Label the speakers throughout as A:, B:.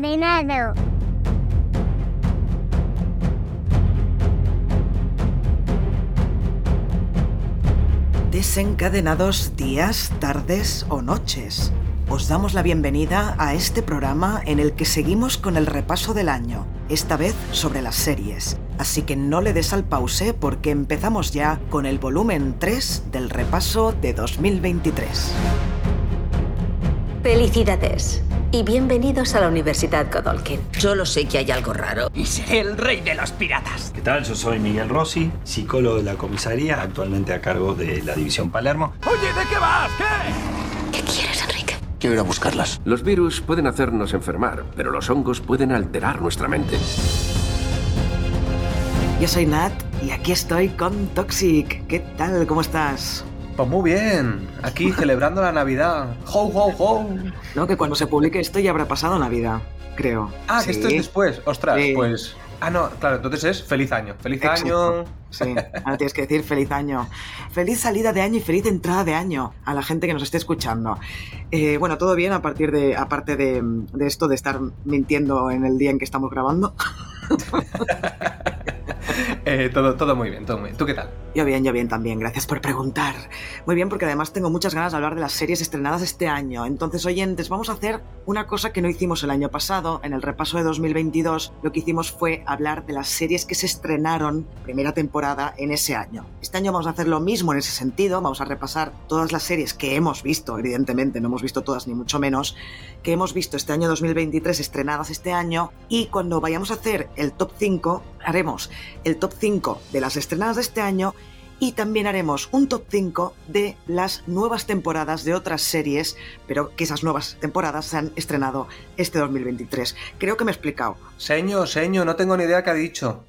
A: Desencadenado.
B: Desencadenados días, tardes o noches. Os damos la bienvenida a este programa en el que seguimos con el repaso del año, esta vez sobre las series. Así que no le des al pause porque empezamos ya con el volumen 3 del repaso de 2023.
C: Felicidades y bienvenidos a la Universidad Godolkin.
D: Solo sé que hay algo raro.
E: Y seré el rey de los piratas.
F: ¿Qué tal? Yo soy Miguel Rossi, psicólogo de la comisaría, actualmente a cargo de la División Palermo.
E: Oye, ¿de qué vas? ¿Qué?
C: ¿Qué quieres, Enrique?
G: Quiero ir a buscarlas.
H: Los virus pueden hacernos enfermar, pero los hongos pueden alterar nuestra mente.
B: Yo soy Nat y aquí estoy con Toxic. ¿Qué tal? ¿Cómo estás?
I: Pues muy bien, aquí celebrando la Navidad. ¡Ho, ho, ho!
B: No, que cuando se publique esto ya habrá pasado Navidad, creo.
I: Ah, que
B: Sí.
I: esto es después. Ostras,
B: Sí.
I: pues. Ah, no, claro, entonces es feliz año. Feliz
B: Exacto.
I: año.
B: Sí, ahora tienes que decir feliz año. Feliz salida de año y feliz entrada de año a la gente que nos esté escuchando. Eh, bueno, todo bien a partir de, aparte de, de esto de estar mintiendo en el día en que estamos grabando.
I: Eh, todo, todo muy bien, todo muy bien. ¿Tú qué tal?
B: Yo bien, yo bien también, gracias por preguntar. Muy bien, porque además tengo muchas ganas de hablar de las series estrenadas este año. Entonces, oyentes, vamos a hacer una cosa que no hicimos el año pasado. En el repaso de 2022, lo que hicimos fue hablar de las series que se estrenaron primera temporada en ese año. Este año vamos a hacer lo mismo en ese sentido. Vamos a repasar todas las series que hemos visto, evidentemente, no hemos visto todas ni mucho menos, que hemos visto este año 2023 estrenadas este año. Y cuando vayamos a hacer el top 5, haremos el top 5 de las estrenadas de este año y también haremos un top 5 de las nuevas temporadas de otras series, pero que esas nuevas temporadas se han estrenado este 2023. Creo que me he explicado.
I: Seño, seño, no tengo ni idea qué ha dicho.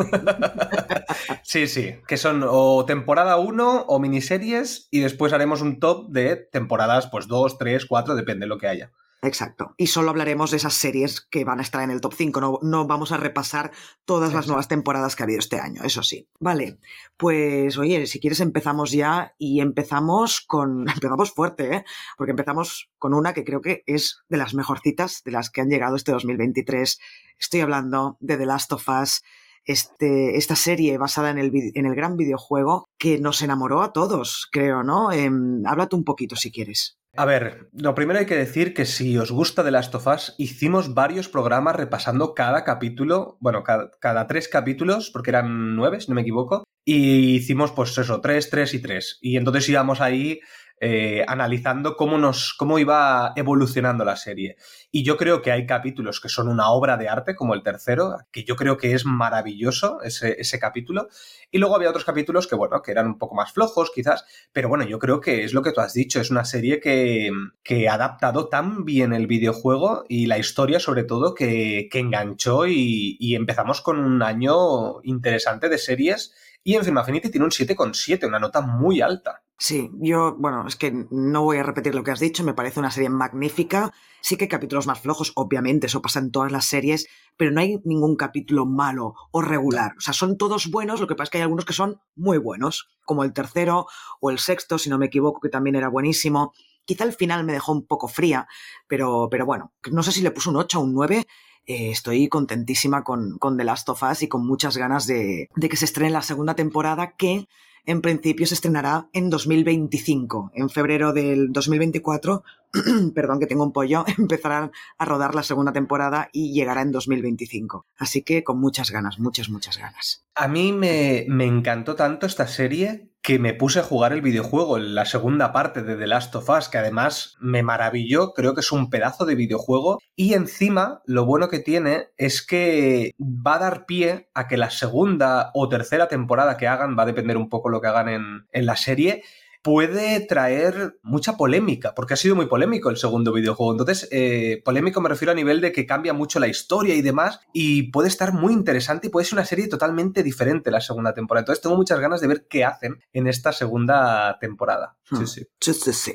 I: sí, sí, que son o temporada 1 o miniseries y después haremos un top de temporadas, pues 2, 3, 4, depende de lo que haya.
B: Exacto. Y solo hablaremos de esas series que van a estar en el top 5. No, no vamos a repasar todas las nuevas temporadas que ha habido este año, eso sí. Vale, pues oye, si quieres empezamos ya y empezamos con... Empezamos fuerte, ¿eh? Porque empezamos con una que creo que es de las mejorcitas de las que han llegado este 2023. Estoy hablando de The Last of Us. Este, esta serie basada en el, en el gran videojuego que nos enamoró a todos, creo, ¿no? Em, háblate un poquito si quieres.
I: A ver, lo primero hay que decir que si os gusta The Last of Us, hicimos varios programas repasando cada capítulo, bueno, cada, tres capítulos, porque eran nueve, si no me equivoco, y hicimos pues eso, tres, tres y tres. Y entonces íbamos ahí eh, analizando cómo, nos, cómo iba evolucionando la serie. Y yo creo que hay capítulos que son una obra de arte, como el tercero, que yo creo que es maravilloso ese, ese capítulo. Y luego había otros capítulos que, bueno, que eran un poco más flojos, quizás, pero bueno, yo creo que es lo que tú has dicho, es una serie que, que ha adaptado tan bien el videojuego y la historia sobre todo que, que enganchó y, y empezamos con un año interesante de series y en Film Affinity tiene un 7,7, una nota muy alta.
B: Sí, yo, bueno, es que no voy a repetir lo que has dicho, me parece una serie magnífica. Sí que hay capítulos más flojos, obviamente, eso pasa en todas las series, pero no hay ningún capítulo malo o regular. O sea, son todos buenos, lo que pasa es que hay algunos que son muy buenos, como el tercero o el sexto, si no me equivoco, que también era buenísimo. Quizá el final me dejó un poco fría, pero, pero bueno, no sé si le puso un 8 o un 9. Eh, estoy contentísima con, con The Last of Us y con muchas ganas de, de que se estrene la segunda temporada que en principio se estrenará en 2025. En febrero del 2024, perdón que tengo un pollo, empezarán a rodar la segunda temporada y llegará en 2025. Así que con muchas ganas, muchas, muchas ganas.
I: A mí me, me encantó tanto esta serie que me puse a jugar el videojuego, la segunda parte de The Last of Us, que además me maravilló, creo que es un pedazo de videojuego, y encima lo bueno que tiene es que va a dar pie a que la segunda o tercera temporada que hagan, va a depender un poco lo que hagan en, en la serie, puede traer mucha polémica, porque ha sido muy polémico el segundo videojuego. Entonces, eh, polémico me refiero a nivel de que cambia mucho la historia y demás, y puede estar muy interesante y puede ser una serie totalmente diferente la segunda temporada. Entonces, tengo muchas ganas de ver qué hacen en esta segunda temporada. Sí,
B: Hmm.
I: sí.
B: Sí, sí, sí.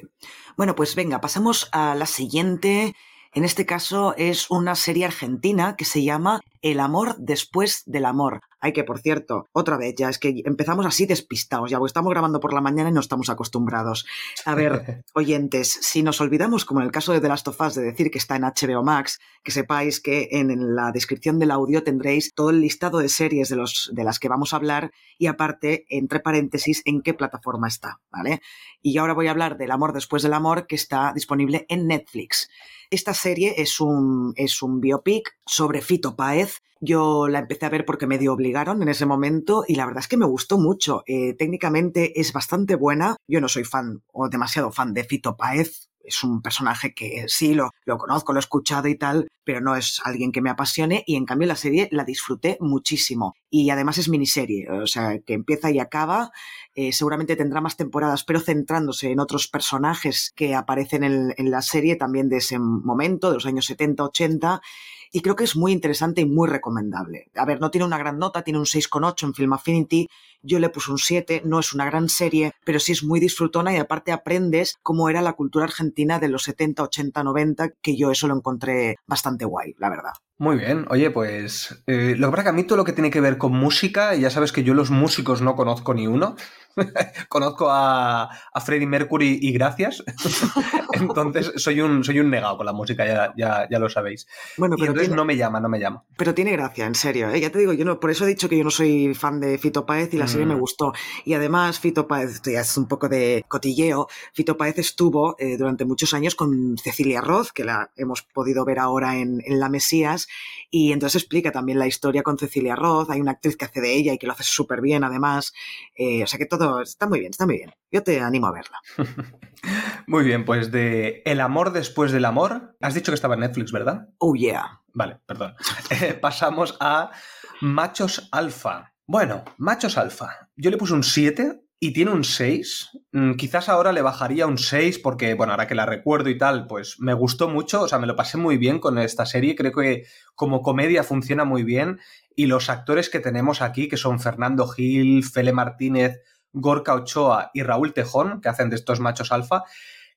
B: Bueno, pues venga, pasamos a la siguiente. En este caso es una serie argentina que se llama El amor después del amor. Hay que, por cierto, otra vez, ya es que empezamos así despistados, ya estamos grabando por la mañana y no estamos acostumbrados. A ver, oyentes, si nos olvidamos, como en el caso de The Last of Us, de decir que está en HBO Max, que sepáis que en la descripción del audio tendréis todo el listado de series de, los, de las que vamos a hablar y aparte, entre paréntesis, en qué plataforma está, ¿vale? Y ahora voy a hablar del amor después del amor que está disponible en Netflix. Esta serie es un, es un biopic sobre Fito Páez. Yo la empecé a ver porque me dio obligaron en ese momento y la verdad es que me gustó mucho. Eh, técnicamente es bastante buena. Yo no soy fan o demasiado fan de Fito Páez, es un personaje que sí lo, lo conozco, lo he escuchado y tal, pero no es alguien que me apasione y en cambio la serie la disfruté muchísimo. Y además es miniserie, o sea, que empieza y acaba, eh, seguramente tendrá más temporadas, pero centrándose en otros personajes que aparecen en, en la serie también de ese momento, de los años 70, 80 y creo que es muy interesante y muy recomendable. A ver, no tiene una gran nota, tiene un 6,8 en Film Affinity, yo le puse un 7, no es una gran serie, pero sí es muy disfrutona y aparte aprendes cómo era la cultura argentina de los 70, 80, 90, que yo eso lo encontré bastante guay, la verdad.
I: Muy bien, oye, pues eh, lo que pasa que a mí todo lo que tiene que ver con música, ya sabes que yo los músicos no conozco ni uno, conozco a, a, Freddie Mercury y gracias, entonces soy un, soy un negado con la música, ya, ya, ya lo sabéis. Bueno, pero entonces no me llama, no me llama.
B: Pero tiene gracia, en serio, ¿eh? ya te digo, yo no, por eso he dicho que yo no soy fan de Fito Páez y la serie me mm. gustó. Y además Fito Páez, esto ya es un poco de cotilleo, Fito Páez estuvo eh, durante muchos años con Cecilia Roth, que la hemos podido ver ahora en, en La Mesías, y entonces explica también la historia con Cecilia Roth, hay una actriz que hace de ella y que lo hace súper bien además, eh, o sea que todo está muy bien, está muy bien. Yo te animo a verla.
I: muy bien, pues de El amor después del amor, has dicho que estaba en Netflix, ¿verdad?
B: Oh, yeah.
I: Vale, perdón. Eh, pasamos a Machos Alfa. Bueno, Machos Alfa. Yo le puse un 7 y tiene un 6. Mm, quizás ahora le bajaría un 6 porque, bueno, ahora que la recuerdo y tal, pues me gustó mucho, o sea, me lo pasé muy bien con esta serie, creo que como comedia funciona muy bien y los actores que tenemos aquí, que son Fernando Gil, Fele Martínez, Gorka Ochoa y Raúl Tejón, que hacen de estos machos alfa,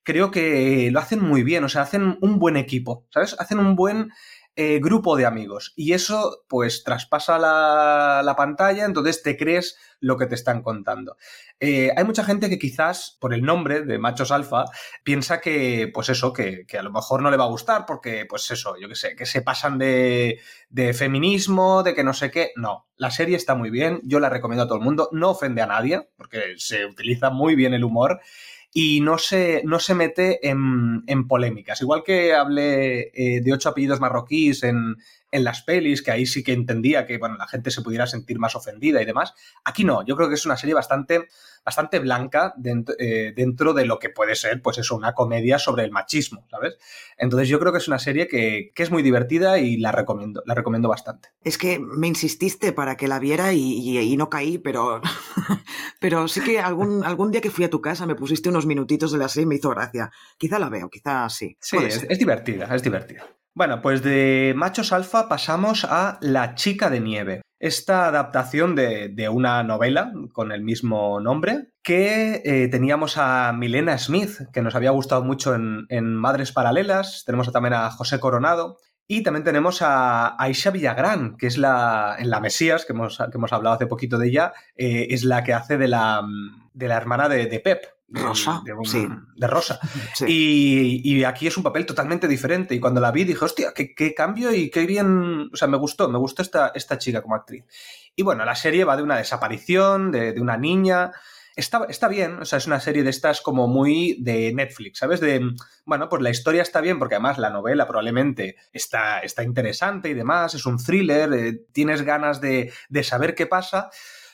I: creo que lo hacen muy bien, o sea, hacen un buen equipo, ¿sabes? Hacen un buen eh, grupo de amigos. Y eso, pues, traspasa la, la, pantalla, entonces te crees lo que te están contando. Eh, hay mucha gente que quizás, por el nombre de machos alfa, piensa que, pues eso, que, que, a lo mejor no le va a gustar porque, pues eso, yo qué sé, que se pasan de, de feminismo, de que no sé qué. No, la serie está muy bien, yo la recomiendo a todo el mundo, no ofende a nadie, porque se utiliza muy bien el humor y no se, no se mete en, en polémicas. Igual que hablé eh, de ocho apellidos marroquíes en, en las pelis, que ahí sí que entendía que bueno, la gente se pudiera sentir más ofendida y demás. Aquí no, yo creo que es una serie bastante, bastante blanca dentro, eh, dentro de lo que puede ser, pues eso, una comedia sobre el machismo, ¿sabes? Entonces yo creo que es una serie que, que es muy divertida y la recomiendo, la recomiendo bastante.
B: Es que me insististe para que la viera y, y, y no caí, pero, pero sí que algún, algún día que fui a tu casa me pusiste unos minutitos de la serie y me hizo gracia. Quizá la veo, quizá sí.
I: Sí, es, es divertida, es divertida. Bueno, pues de Machos Alfa pasamos a La chica de nieve. Esta adaptación de, de una novela con el mismo nombre, que eh, teníamos a Milena Smith, que nos había gustado mucho en, en, Madres Paralelas, tenemos también a José Coronado, y también tenemos a Aisha Villagrán, que es la, en La Mesías, que hemos, que hemos hablado hace poquito de ella, eh, es la que hace de la, de la hermana de, de Pep,
B: Rosa,
I: de, un,
B: sí.
I: de Rosa. Sí. Y, y, aquí es un papel totalmente diferente. Y cuando la vi dije, hostia, qué, qué, cambio y qué bien. O sea, me gustó, me gustó esta, esta chica como actriz. Y bueno, la serie va de una desaparición, de, de una niña. Está, está, bien, o sea, es una serie de estas como muy de Netflix, ¿sabes? De, bueno, pues la historia está bien porque además la novela probablemente está, está interesante y demás, es un thriller, eh, tienes ganas de, de saber qué pasa,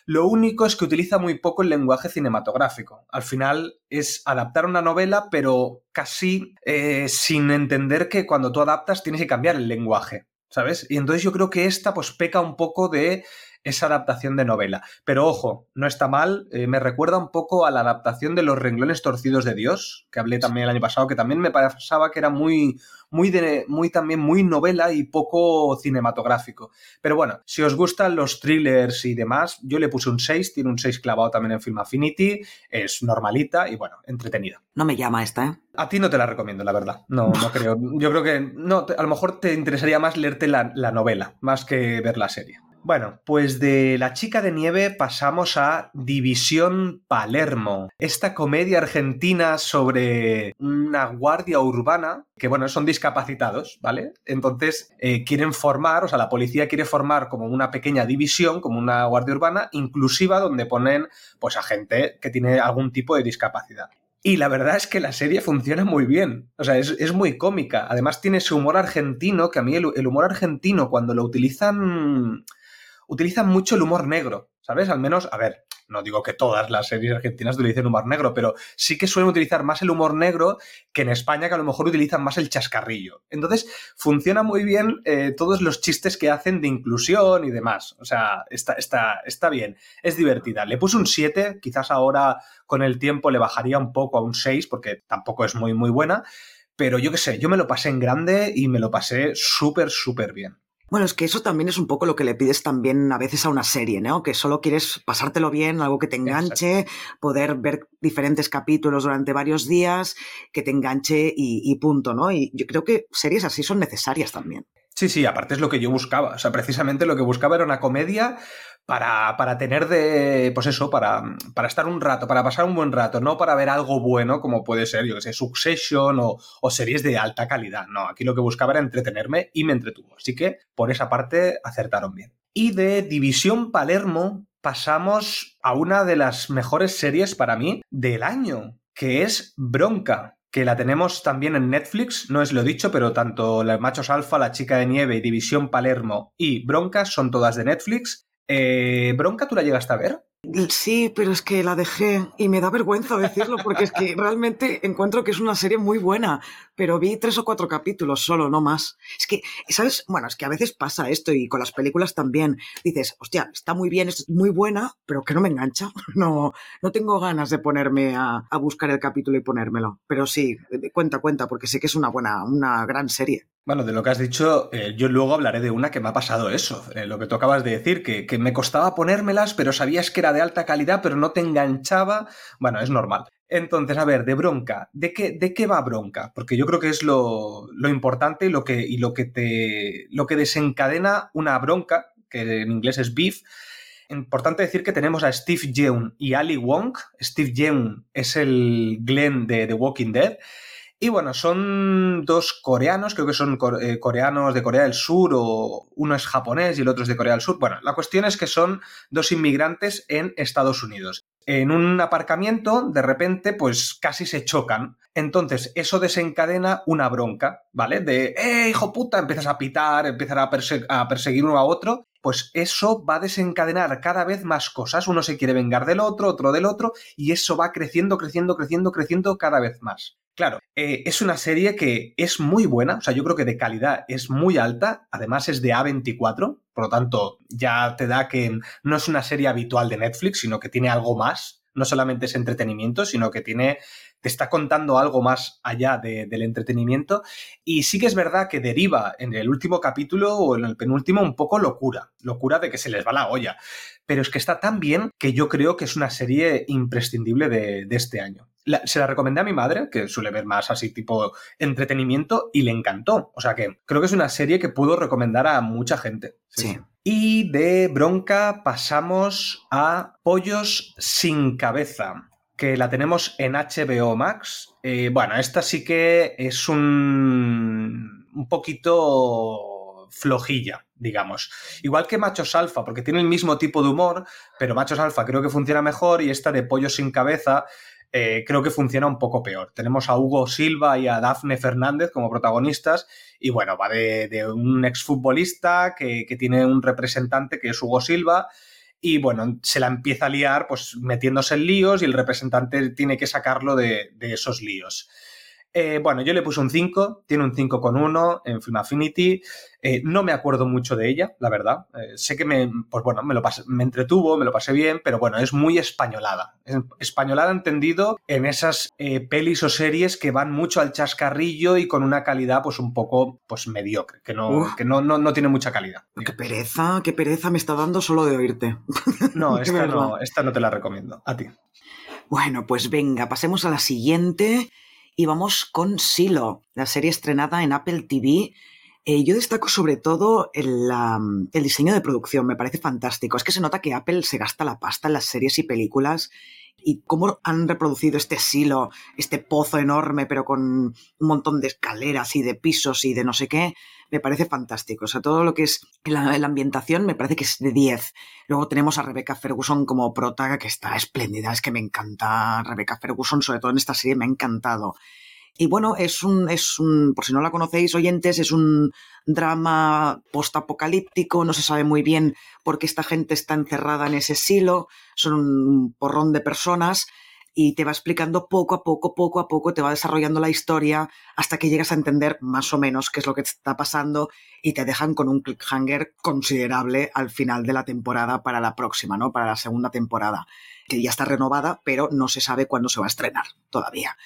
I: lo único es que utiliza muy poco el lenguaje cinematográfico. Al final es adaptar una novela, pero casi eh, sin entender que cuando tú adaptas tienes que cambiar el lenguaje, ¿sabes? Y entonces yo creo que esta pues peca un poco de esa adaptación de novela. Pero ojo, no está mal, eh, me recuerda un poco a la adaptación de Los renglones torcidos de Dios, que hablé también el año pasado, que también me pasaba que era muy, muy, de, muy también muy novela y poco cinematográfico. Pero bueno, si os gustan los thrillers y demás, yo le puse un 6, tiene un 6 clavado también en Film Affinity, es normalita y bueno, entretenida.
B: No me llama esta, ¿eh?
I: A ti no te la recomiendo, la verdad. No, no creo. Yo creo que no, a lo mejor te interesaría más leerte la, la novela, más que ver la serie. Bueno, pues de La chica de nieve pasamos a División Palermo, esta comedia argentina sobre una guardia urbana que, bueno, son discapacitados, ¿vale? Entonces eh, quieren formar, o sea, la policía quiere formar como una pequeña división, como una guardia urbana inclusiva donde ponen pues a gente que tiene algún tipo de discapacidad. Y la verdad es que la serie funciona muy bien. O sea, es, muy cómica. Además tiene ese humor argentino, que a mí el humor argentino cuando lo utilizan utilizan mucho el humor negro, ¿sabes? Al menos, a ver, no digo que todas las series argentinas utilicen humor negro, pero sí que suelen utilizar más el humor negro que en España, que a lo mejor utilizan más el chascarrillo. Entonces, funciona muy bien eh, todos los chistes que hacen de inclusión y demás. O sea, está, está, está bien, es divertida. Le puse un 7, quizás ahora con el tiempo le bajaría un poco a un 6, porque tampoco es muy, muy buena. Pero yo qué sé, yo me lo pasé en grande y me lo pasé súper, súper bien.
B: Bueno, es que eso también es un poco lo que le pides también a veces a una serie, ¿no? Que solo quieres pasártelo bien, algo que te enganche, poder ver diferentes capítulos durante varios días, que te enganche y, y punto, ¿no? Y yo creo que series así son necesarias también.
I: Sí, sí, aparte es lo que yo buscaba. O sea, precisamente lo que buscaba era una comedia para, para tener de, pues eso, para, para estar un rato, para pasar un buen rato, no para ver algo bueno como puede ser, yo que sé, Succession o, o series de alta calidad. No, aquí lo que buscaba era entretenerme y me entretuvo. Así que por esa parte acertaron bien. Y de División Palermo pasamos a una de las mejores series para mí del año, que es Bronca que la tenemos también en Netflix, no es lo dicho, pero tanto Los Machos Alfa, La Chica de Nieve, División Palermo y Bronca son todas de Netflix. Eh, ¿Bronca tú la llegaste a ver?
B: Sí, pero es que la dejé y me da vergüenza decirlo porque es que realmente encuentro que es una serie muy buena, pero vi tres o cuatro capítulos solo, no más. Es que, ¿sabes? Bueno, es que a veces pasa esto y con las películas también. Dices, hostia, está muy bien, es muy buena, pero que no me engancha. No, no tengo ganas de ponerme a, buscar el capítulo y ponérmelo. Pero sí, cuenta, cuenta, porque sé que es una buena, una gran serie.
I: Bueno, de lo que has dicho, eh, yo luego hablaré de una que me ha pasado eso, eh, lo que tú acabas de decir, que, que, me costaba ponérmelas, pero sabías que era de alta calidad, pero no te enganchaba. Bueno, es normal. Entonces, a ver, de bronca, ¿de qué, de qué va bronca? Porque yo creo que es lo, lo importante y lo que, y lo que te. lo que desencadena una bronca, que en inglés es beef. Importante decir que tenemos a Steve Yeun y Ali Wong. Steve Yeun es el Glenn de The Walking Dead. Y bueno, son dos coreanos, creo que son eh, coreanos de Corea del Sur o uno es japonés y el otro es de Corea del Sur. Bueno, la cuestión es que son dos inmigrantes en Estados Unidos. En un aparcamiento, de repente, pues casi se chocan. Entonces, eso desencadena una bronca, ¿vale? De, ¡eh, hijo puta! Empiezas a pitar, empiezan a, a perseguir uno a otro pues eso va a desencadenar cada vez más cosas. Uno se quiere vengar del otro, otro del otro, y eso va creciendo, creciendo, creciendo, creciendo cada vez más. Claro, eh, es una serie que es muy buena, o sea, yo creo que de calidad es muy alta, además es de A24, por lo tanto ya te da que no es una serie habitual de Netflix, sino que tiene algo más, no solamente es entretenimiento, sino que tiene te está contando algo más allá del entretenimiento. Y sí que es verdad que deriva en el último capítulo o en el penúltimo un poco locura, locura de que se les va la olla. Pero es que está tan bien que yo creo que es una serie imprescindible de, este año. se la recomendé a mi madre, que suele ver más así tipo entretenimiento, y le encantó. O sea que creo que es una serie que puedo recomendar a mucha gente.
B: sí.
I: Y de bronca pasamos a Pollos sin cabeza que la tenemos en HBO Max. Eh, bueno, esta sí que es un, un poquito flojilla, digamos. Igual que Machos Alfa, porque tiene el mismo tipo de humor, pero Machos Alfa creo que funciona mejor y esta de Pollo sin cabeza eh, creo que funciona un poco peor. Tenemos a Hugo Silva y a Dafne Fernández como protagonistas y bueno, va de, un exfutbolista que tiene un representante que es Hugo Silva y bueno, se la empieza a liar pues metiéndose en líos y el representante tiene que sacarlo de, esos líos. Eh, bueno, yo le puse un 5, tiene un 5,1 en Film Affinity. Eh, no me acuerdo mucho de ella, la verdad. Eh, sé que me, pues bueno, me, lo pasé, me entretuvo, me lo pasé bien, pero bueno, es muy españolada. Es españolada entendido en esas pelis o series que van mucho al chascarrillo y con una calidad pues un poco pues mediocre, que no, que no, no, no, tiene mucha calidad.
B: Qué pereza, qué pereza me está dando solo de oírte.
I: No, esta no, esta no te la recomiendo. A ti.
B: Bueno, pues venga, pasemos a la siguiente y vamos con Silo, la serie estrenada en Apple TV. Eh, yo destaco sobre todo el, el, diseño de producción, me parece fantástico. Es que se nota que Apple se gasta la pasta en las series y películas y cómo han reproducido este silo, este pozo enorme, pero con un montón de escaleras y de pisos y de no sé qué, me parece fantástico. O sea, todo lo que es la, ambientación me parece que es de 10. Luego tenemos a Rebecca Ferguson como prota, que está espléndida, es que me encanta Rebecca Ferguson, sobre todo en esta serie me ha encantado. Y bueno, es un, es un, por si no la conocéis, oyentes, es un drama postapocalíptico, no se sabe muy bien por qué esta gente está encerrada en ese silo, son un porrón de personas y te va explicando poco a poco, poco a poco, te va desarrollando la historia hasta que llegas a entender más o menos qué es lo que está pasando y te dejan con un cliffhanger considerable al final de la temporada para la próxima, ¿no? Para la segunda temporada, que ya está renovada, pero no se sabe cuándo se va a estrenar todavía.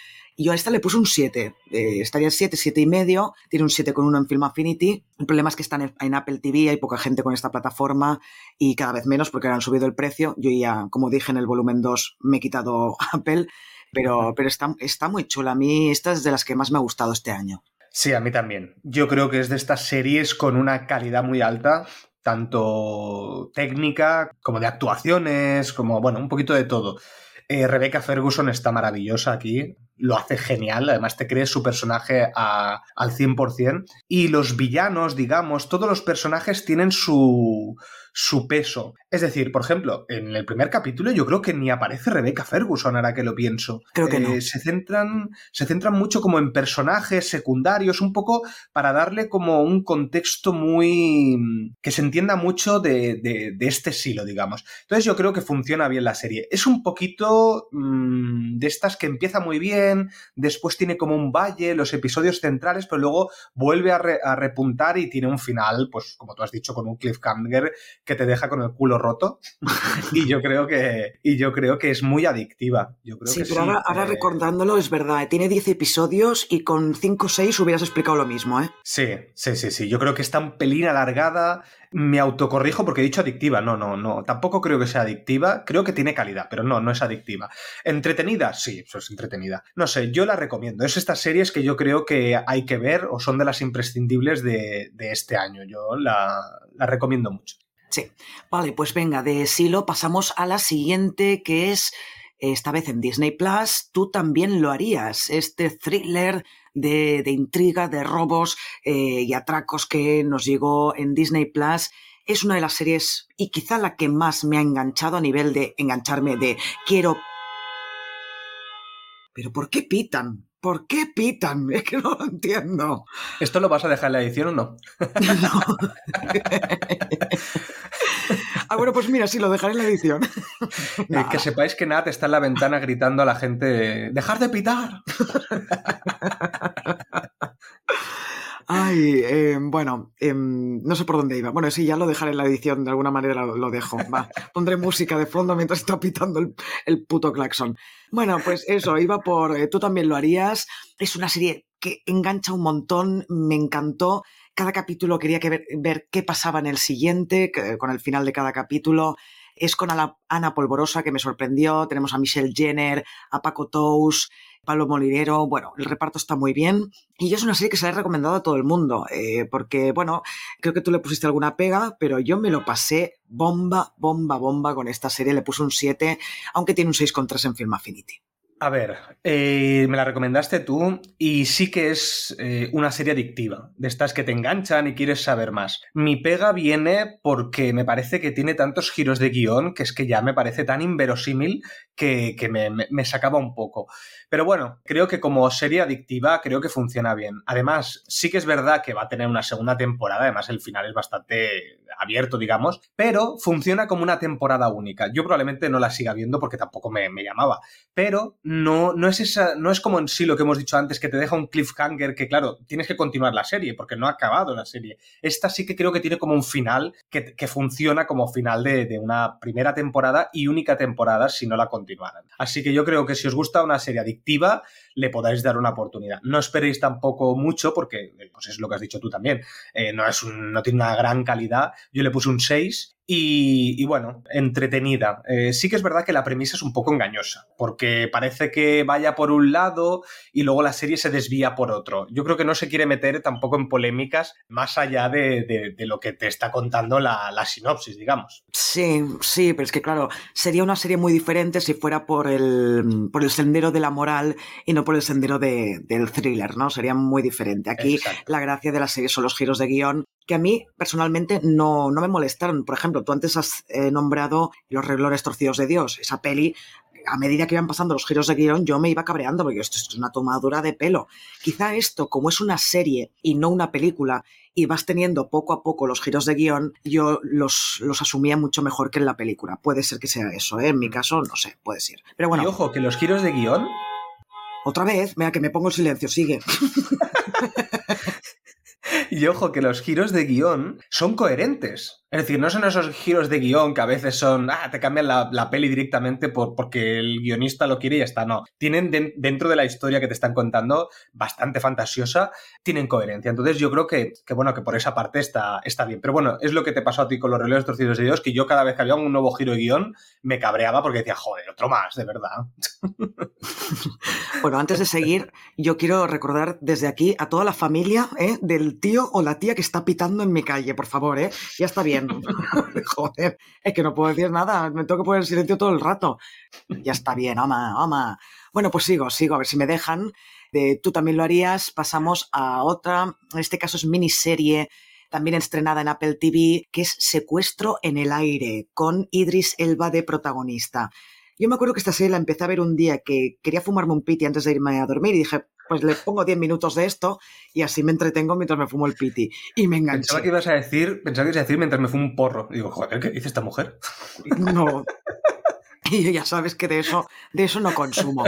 B: Y yo a esta le puse un 7. Eh, estaría 7, 7 y medio. Tiene un 7 con 1 en Film Affinity. El problema es que están en, Apple TV, hay poca gente con esta plataforma y cada vez menos porque han subido el precio. Yo ya, como dije en el volumen 2, me he quitado Apple, pero, pero está, está muy chula. A mí esta es de las que más me ha gustado este año.
I: Sí, a mí también. Yo creo que es de estas series con una calidad muy alta, tanto técnica como de actuaciones, como, bueno, un poquito de todo. Eh, Rebecca Ferguson está maravillosa aquí, lo hace genial, además te crees su personaje a, al 100%. Y los villanos, digamos, todos los personajes tienen su, su peso. Es decir, por ejemplo, en el primer capítulo yo creo que ni aparece Rebecca Ferguson, ahora que lo pienso.
B: Creo que no.
I: Eh, se, centran, se centran mucho como en personajes secundarios, un poco para darle como un contexto muy... que se entienda mucho de, de, de este silo, digamos. Entonces yo creo que funciona bien la serie. Es un poquito mmm, de estas que empieza muy bien, después tiene como un valle, los episodios centrales, pero luego vuelve a, re, a repuntar y tiene un final, pues como tú has dicho, con un cliffhanger que te deja con el culo roto y yo creo que y yo creo que es muy adictiva. Yo creo
B: sí,
I: que
B: pero
I: sí.
B: ahora, ahora, recordándolo es verdad, tiene 10 episodios y con 5 o 6 hubieras explicado lo mismo, ¿eh?
I: Sí, sí, sí, sí. Yo creo que está un pelín alargada. Me autocorrijo porque he dicho adictiva. No, no, no. Tampoco creo que sea adictiva. Creo que tiene calidad, pero no, no es adictiva. ¿Entretenida? Sí, eso es entretenida. No sé, yo la recomiendo. Es estas series que yo creo que hay que ver o son de las imprescindibles de, de este año. Yo la, la recomiendo mucho.
B: Sí. Vale, pues venga, de Silo pasamos a la siguiente, que es esta vez en Disney Plus. Tú también lo harías. Este thriller de, de intriga, de robos eh, y atracos que nos llegó en Disney Plus. Es una de las series y quizá la que más me ha enganchado a nivel de engancharme de quiero. Pero ¿por qué pitan? ¿Por qué pitan? Es que no lo entiendo.
I: ¿Esto lo vas a dejar en la edición o no?
B: no. Ah, bueno, pues mira, sí, lo dejaré en la edición.
I: Eh, que sepáis que Nat está en la ventana gritando a la gente: ¡Dejar de pitar!
B: Ay, eh, bueno, eh, no sé por dónde iba. Bueno, sí, ya lo dejaré en la edición, de alguna manera lo, lo dejo. Va, pondré música de fondo mientras está pitando el, el, puto claxon. Bueno, pues eso, iba por eh, Tú también lo harías. Es una serie que engancha un montón, me encantó. Cada capítulo quería que ver, qué pasaba en el siguiente, que, con el final de cada capítulo es con Ana Polvorosa, que me sorprendió. Tenemos a Michelle Jenner, a Paco Tous, Pablo Molinero. Bueno, el reparto está muy bien. Y yo es una serie que se la he recomendado a todo el mundo, eh, porque, bueno, creo que tú le pusiste alguna pega, pero yo me lo pasé bomba, bomba, bomba con esta serie. Le puse un 7, aunque tiene un 6,3 en Film Affinity.
I: A ver, eh, me la recomendaste tú y sí que es eh, una serie adictiva, de estas que te enganchan y quieres saber más. Mi pega viene porque me parece que tiene tantos giros de guion que es que ya me parece tan inverosímil que, que me, me, me, sacaba un poco. Pero bueno, creo que como serie adictiva creo que funciona bien. Además, sí que es verdad que va a tener una segunda temporada, además el final es bastante abierto, digamos, pero funciona como una temporada única. Yo probablemente no la siga viendo porque tampoco me, llamaba, pero no, no, es esa, no es como en sí lo que hemos dicho antes, que te deja un cliffhanger que, claro, tienes que continuar la serie, porque no ha acabado la serie. Esta sí que creo que tiene como un final que, que funciona como final de, de, una primera temporada y única temporada si no la continuaran. Así que yo creo que si os gusta una serie adictiva, le podáis dar una oportunidad. No esperéis tampoco mucho, porque pues es lo que has dicho tú también, eh, no, es un, no tiene una gran calidad. Yo le puse un 6 y, y, bueno, entretenida. Eh, sí que es verdad que la premisa es un poco engañosa, porque parece que vaya por un lado y luego la serie se desvía por otro. Yo creo que no se quiere meter tampoco en polémicas más allá de, de, de lo que te está contando la, la, sinopsis, digamos.
B: Sí, sí, pero es que claro, sería una serie muy diferente si fuera por el, por el sendero de la moral y no por el sendero de, del thriller, ¿no? Sería muy diferente. Aquí Exacto. la gracia de la serie son los giros de guion que a mí personalmente no, no me molestaron. Por ejemplo, tú antes has eh, nombrado Los reglores torcidos de Dios, esa peli. A medida que iban pasando los giros de guion, yo me iba cabreando porque esto es una tomadura de pelo. Quizá esto, como es una serie y no una película, y vas teniendo poco a poco los giros de guion, yo los, los asumía mucho mejor que en la película. Puede ser que sea eso, ¿eh? En mi caso, no sé, puede ser. Pero bueno.
I: Y ojo, que los giros de guion.
B: Otra vez, mira que me pongo en silencio, sigue.
I: Y ojo que los giros de guion son coherentes. Es decir, no son esos giros de guion que a veces son, ah, te cambian la, la peli directamente por, porque el guionista lo quiere y ya está. No. Tienen de, dentro de la historia que te están contando, bastante fantasiosa, tienen coherencia. Entonces yo creo que, que bueno, que por esa parte está, está bien. Pero bueno, es lo que te pasó a ti con los releos torcidos de Dios, que yo cada vez que había un nuevo giro de guion me cabreaba porque decía, joder, otro más, de verdad.
B: bueno, antes de seguir, yo quiero recordar desde aquí a toda la familia ¿eh? del tío o la tía que está pitando en mi calle, por favor, ¿eh? Ya está bien. Joder, es que no puedo decir nada, me tengo que poner en silencio todo el rato. Ya está bien, ama, ama. Bueno, pues sigo, sigo, a ver si me dejan. De, tú también lo harías. Pasamos a otra, en este caso es miniserie, también estrenada en Apple TV, que es Secuestro en el aire, con Idris Elba de protagonista. Yo me acuerdo que esta serie la empecé a ver un día que quería fumarme un piti antes de irme a dormir y dije, pues le pongo 10 minutos de esto y así me entretengo mientras me fumo el piti. Y me enganché.
I: Pensaba que ibas a decir, pensaba que ibas a decir mientras me fumo un porro. Y digo, joder, ¿qué dice esta mujer?
B: No. Y yo ya sabes que de eso, de eso no consumo.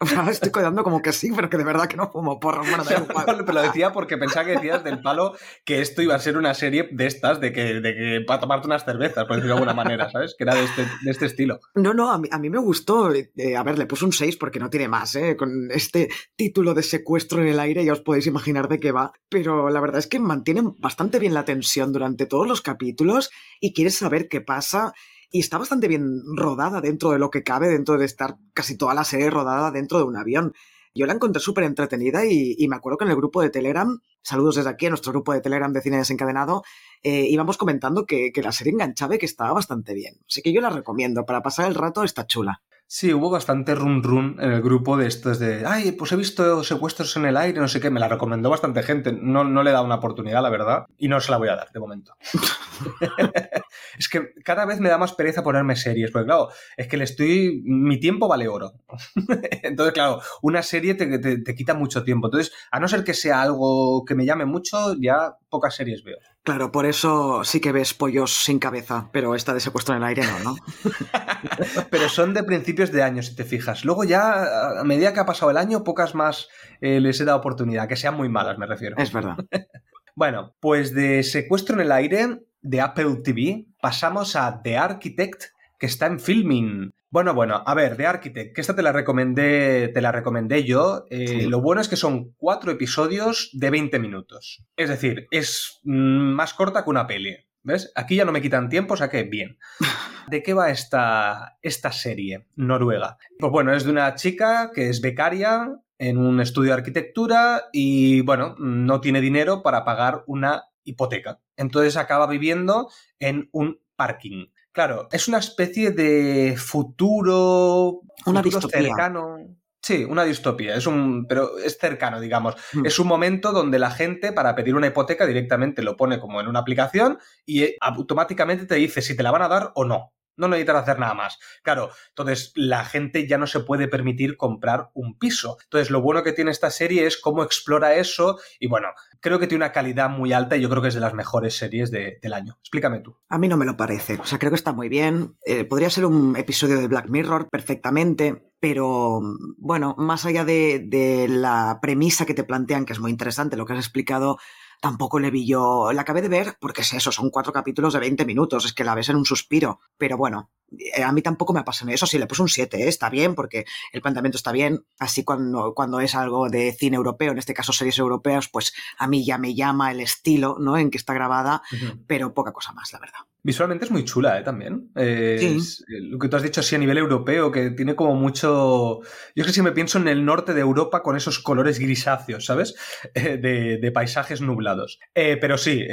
B: o sea, estoy cuidando como que sí, pero que de verdad que no fumo porro. Bueno,
I: pero lo decía porque pensaba que decías del palo que esto iba a ser una serie de estas, de que, de que para tomarte unas cervezas, por decirlo de alguna manera, ¿sabes? Que era de este, de este estilo.
B: No, no, a mí, a mí me gustó. Eh, a ver, le puse un 6 porque no tiene más, ¿eh? Con este título de secuestro en el aire ya os podéis imaginar de qué va. Pero la verdad es que mantienen bastante bien la tensión durante todos los capítulos y quieres saber qué pasa y está bastante bien rodada dentro de lo que cabe, dentro de estar casi toda la serie rodada dentro de un avión. Yo la encontré súper entretenida y, me acuerdo que en el grupo de Telegram, saludos desde aquí a nuestro grupo de Telegram de Cine Desencadenado, eh, íbamos comentando que, que la serie enganchaba y que estaba bastante bien. Así que yo la recomiendo, para pasar el rato está chula.
I: Sí, hubo bastante run run en el grupo de estos de, ay, pues he visto secuestros en el aire, no sé qué, me la recomendó bastante gente, no, no le he dado una oportunidad, la verdad, y no se la voy a dar de momento. es que cada vez me da más pereza ponerme series, porque claro, es que le estoy, mi tiempo vale oro. Entonces, claro, una serie te, te, te quita mucho tiempo. Entonces, a no ser que sea algo que me llame mucho, ya pocas series veo.
B: Claro, por eso sí que ves pollos sin cabeza, pero esta de secuestro en el aire no, ¿no?
I: pero son de principios de año, si te fijas. Luego ya, a medida que ha pasado el año, pocas más eh, les he dado oportunidad, que sean muy malas, me refiero.
B: Es verdad.
I: bueno, pues de secuestro en el aire de Apple TV pasamos a The Architect, que está en filming. Bueno, bueno, a ver, The Architect, que esta te la recomendé, te la recomendé yo. Eh, sí. Lo bueno es que son cuatro episodios de 20 minutos. Es decir, es más corta que una peli. ¿Ves? Aquí ya no me quitan tiempo, o sea que bien. ¿De qué va esta, esta serie noruega? Pues bueno, es de una chica que es becaria en un estudio de arquitectura y, bueno, no tiene dinero para pagar una hipoteca. Entonces acaba viviendo en un parking. Claro, es una especie de futuro,
B: una
I: futuro cercano. Sí, una distopía, es un, pero es cercano, digamos. Mm. Es un momento donde la gente, para pedir una hipoteca, directamente lo pone como en una aplicación y automáticamente te dice si te la van a dar o no. No necesitas hacer nada más. Claro, entonces la gente ya no se puede permitir comprar un piso. Entonces, lo bueno que tiene esta serie es cómo explora eso y bueno, creo que tiene una calidad muy alta y yo creo que es de las mejores series de, del año. Explícame tú.
B: A mí no me lo parece. O sea, creo que está muy bien. Eh, podría ser un episodio de Black Mirror perfectamente. pero bueno, más allá de, la premisa que te plantean, que es muy interesante lo que has explicado, tampoco le vi yo. La acabé de ver porque es eso, son cuatro capítulos de 20 minutos, es que la ves en un suspiro. Pero bueno, eh, a mí tampoco me apasionó. Eso sí, le puse un 7, ¿eh? está bien, porque el planteamiento está bien. Así cuando, cuando es algo de cine europeo, en este caso series europeas, pues a mí ya me llama el estilo ¿no? en que está grabada, pero poca cosa más, la verdad.
I: Visualmente es muy chula, ¿eh? También. Eh, lo que tú has dicho así a nivel europeo, que tiene como mucho... Yo es que si me pienso en el norte de Europa con esos colores grisáceos, ¿sabes? de, de, paisajes nublados. Eh, pero sí,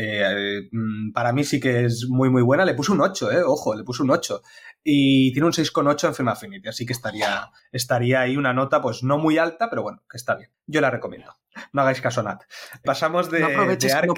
I: mm, para mí sí que es muy, muy buena. Le puse un 8, ¿eh? Ojo, le puse un 8 y tiene un 6,8 en Film Affinity, así que estaría, estaría ahí una nota pues no muy alta, pero bueno, que está bien. Yo la recomiendo. No hagáis caso a Nat. Pasamos de.
B: No aproveches, que, no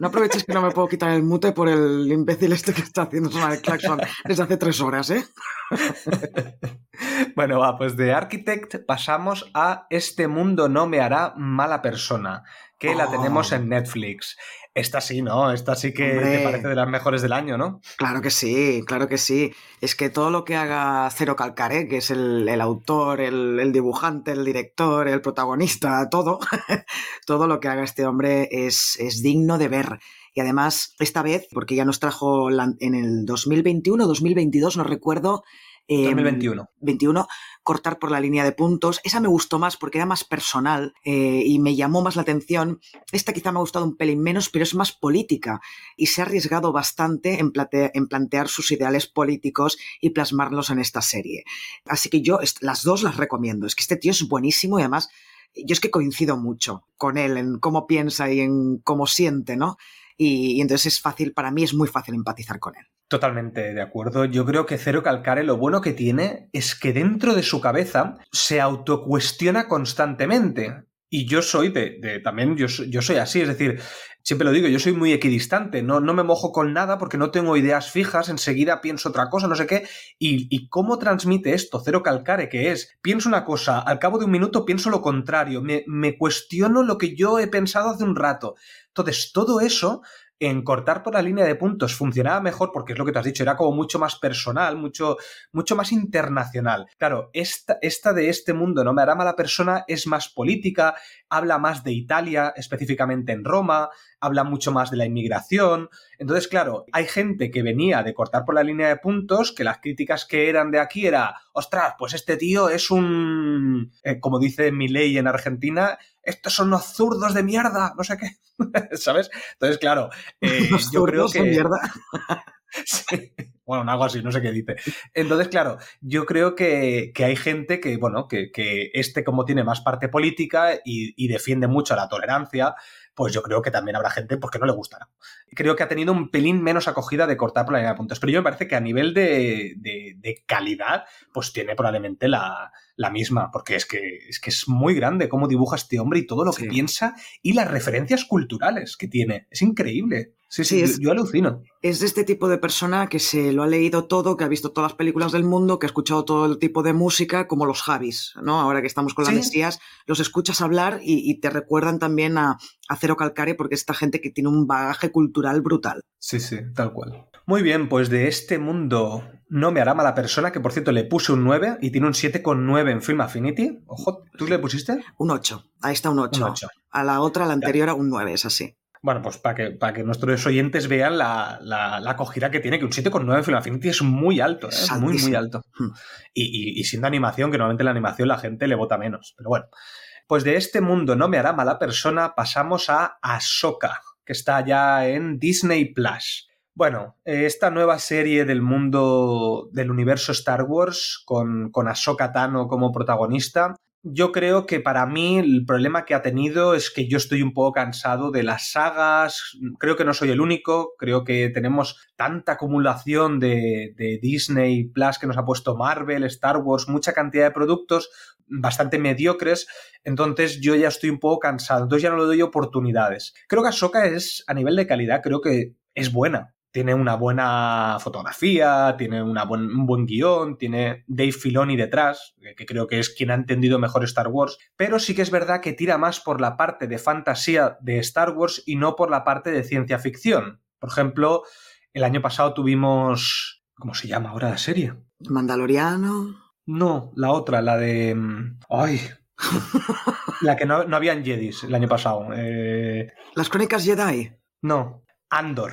B: no aproveches que no me puedo quitar el mute por el imbécil este que está haciendo sonar el claxon desde hace tres horas, ¿eh?
I: bueno, va, pues de Architect pasamos a Este mundo no me hará mala persona, que la tenemos en Netflix. Esta sí, ¿no? Esta sí que te parece de las mejores del año, ¿no?
B: Claro que sí, claro que sí. Es que todo lo que haga Cero Calcare, que es el, autor, el, dibujante, el director, el protagonista, todo, todo lo que haga este hombre es, es digno de ver. Y además, esta vez, porque ya nos trajo en el 2021, 2022, no recuerdo,
I: 2021. Em,
B: 21, cortar por la línea de puntos. Esa me gustó más porque era más personal eh, y me llamó más la atención. Esta quizá me ha gustado un pelín menos, pero es más política y se ha arriesgado bastante en, en plantear sus ideales políticos y plasmarlos en esta serie. Así que yo las dos las recomiendo. Es que este tío es buenísimo y además yo es que coincido mucho con él en cómo piensa y en cómo siente, ¿no? y entonces es fácil, para mí es muy fácil empatizar con él.
I: Totalmente de acuerdo. Yo creo que Cero Calcare lo bueno que tiene es que dentro de su cabeza se autocuestiona constantemente. Y yo soy de, también, yo, soy así, es decir, siempre lo digo, yo soy muy equidistante, no, no me mojo con nada porque no tengo ideas fijas, enseguida pienso otra cosa, no sé qué. Y, y cómo transmite esto Cero Calcare, que es, pienso una cosa, al cabo de un minuto pienso lo contrario, me, me cuestiono lo que yo he pensado hace un rato. Entonces, todo eso en cortar por la línea de puntos funcionaba mejor porque es lo que te has dicho, era como mucho más personal, mucho, mucho más internacional. Claro, esta, esta de este mundo no me hará mala persona es más política, habla más de Italia, específicamente en Roma, habla mucho más de la inmigración. Entonces, claro, hay gente que venía de cortar por la línea de puntos, que las críticas que eran de aquí era, ostras, pues este tío es un, eh, como dice mi ley en Argentina, estos son los zurdos de mierda, no sé qué, ¿sabes? Entonces, claro,
B: eh, yo creo que... De mierda.
I: sí. Bueno, algo así, no sé qué dice. Entonces, claro, yo creo que, hay gente que, bueno, que, este como tiene más parte política y, y, defiende mucho la tolerancia, pues yo creo que también habrá gente porque no le gustará. Creo que ha tenido un pelín menos acogida de cortar por la línea de puntos, pero yo me parece que a nivel de, de, calidad, pues tiene probablemente la, la, misma, porque es que, es que es muy grande cómo dibuja este hombre y todo lo que piensa y las referencias culturales que tiene. Es increíble. Sí, sí, yo, alucino.
B: Es de este tipo de persona que se lo ha leído todo, que ha visto todas las películas del mundo, que ha escuchado todo el tipo de música, como los Javis, ¿no? Ahora que estamos con las Mesías, los escuchas hablar y, te recuerdan también a, a Cero Calcare porque es esta gente que tiene un bagaje cultural brutal.
I: Sí, sí, tal cual. Muy bien, pues de este mundo no me hará mala persona, que por cierto le puse un 9 y tiene un 7,9 en Film Affinity. Ojo, ¿tú le pusiste?
B: Un 8. Ahí está un 8. A la otra, la anterior, a un 9, es así.
I: Bueno, pues para que, para que nuestros oyentes vean la, la, acogida que tiene, que un 7,9 en Film Affinity es muy alto, ¿eh? muy, muy alto. Hmm. Y, y, siendo animación, que normalmente la animación la gente le vota menos. Pero bueno, pues de este mundo no me hará mala persona, pasamos a Ahsoka, que está ya en Disney Plus. Bueno, esta nueva serie del mundo del universo Star Wars con, con Ahsoka Tano como protagonista yo creo que para mí el problema que ha tenido es que yo estoy un poco cansado de las sagas. Creo que no soy el único. Creo que tenemos tanta acumulación de, Disney Plus que nos ha puesto Marvel, Star Wars, mucha cantidad de productos bastante mediocres. Entonces yo ya estoy un poco cansado. Entonces ya no le doy oportunidades. Creo que Ahsoka es, a nivel de calidad, creo que es buena tiene una buena fotografía, tiene una un buen guion, tiene Dave Filoni detrás, que creo que es quien ha entendido mejor Star Wars, pero sí que es verdad que tira más por la parte de fantasía de Star Wars y no por la parte de ciencia ficción. Por ejemplo, el año pasado tuvimos... ¿Cómo se llama ahora la serie?
B: Mandaloriano.
I: No, la otra, la de. mm, Ay. la que no, no habían Jedis el año pasado. Eh,
B: Las crónicas Jedi.
I: No, Andor.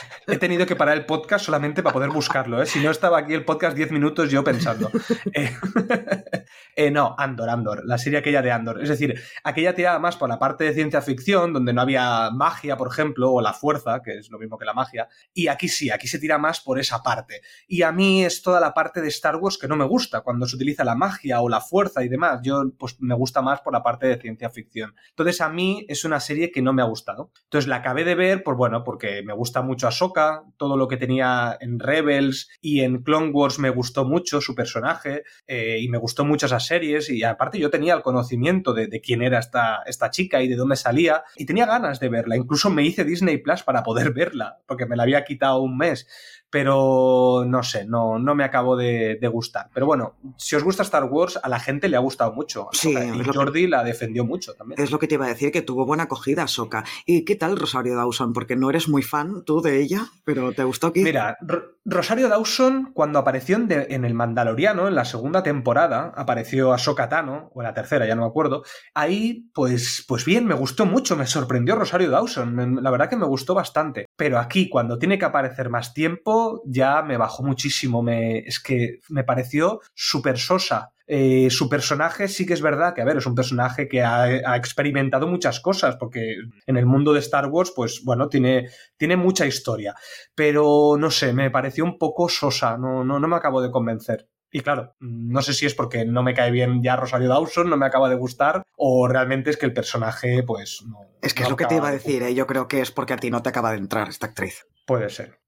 I: He tenido que parar el podcast solamente para poder buscarlo, ¿eh? Si no estaba aquí el podcast 10 minutos yo pensando. Eh, eh, no, Andor, Andor, la serie aquella de Andor. Es decir, aquella tiraba más por la parte de ciencia ficción, donde no había magia, por ejemplo, o la fuerza, que es lo mismo que la magia. Y aquí sí, aquí se tira más por esa parte. Y a mí es toda la parte de Star Wars que no me gusta, cuando se utiliza la magia o la fuerza y demás. Yo, pues, me gusta más por la parte de ciencia ficción. Entonces, a mí es una serie que no me ha gustado. Entonces, la acabé de ver, pues bueno, porque me gusta mucho Ahsoka, todo lo que tenía en Rebels y en Clone Wars me gustó mucho su personaje eh, y me gustó mucho esas series y aparte yo tenía el conocimiento de, de quién era esta, esta chica y de dónde salía y tenía ganas de verla. Incluso me hice Disney Plus para poder verla, porque me la había quitado un mes pero no sé, no, no me acabo de, de, gustar. Pero bueno, si os gusta Star Wars, a la gente le ha gustado mucho.
B: Sí,
I: y Jordi que, la defendió mucho también.
B: Es lo que te iba a decir, que tuvo buena acogida Soka. ¿Y qué tal Rosario Dawson? Porque no eres muy fan tú de ella, pero ¿te gustó aquí?
I: Mira, R Rosario Dawson, cuando apareció en, de, en, El Mandaloriano, en la segunda temporada, apareció a Tano, o en la tercera, ya no me acuerdo. Ahí, pues, pues bien, me gustó mucho, me sorprendió Rosario Dawson. La verdad que me gustó bastante. Pero aquí, cuando tiene que aparecer más tiempo, ya me bajó muchísimo. Me, es que me pareció súper sosa. Eh, su personaje sí que es verdad que, a ver, es un personaje que ha, ha, experimentado muchas cosas, porque en el mundo de Star Wars, pues bueno, tiene, tiene mucha historia. Pero no sé, me pareció un poco sosa, no, no, no me acabo de convencer. Y claro, no sé si es porque no me cae bien ya Rosario Dawson, no me acaba de gustar, o realmente es que el personaje, pues no.
B: Es que
I: no
B: es lo que te iba a decir, ¿eh? yo creo que es porque a ti no te acaba de entrar esta actriz.
I: Puede ser.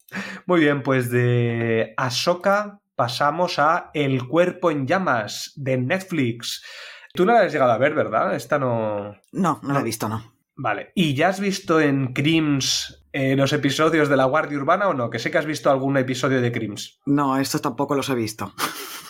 I: Muy bien, pues de Ahsoka pasamos a El cuerpo en llamas de Netflix. Tú no la has llegado a ver, ¿verdad? Esta no.
B: No, no la he visto, no.
I: Vale. ¿Y ya has visto en Crims eh, los episodios de la Guardia Urbana o no? Que sé que has visto algún episodio de Crims.
B: No, estos tampoco los he visto.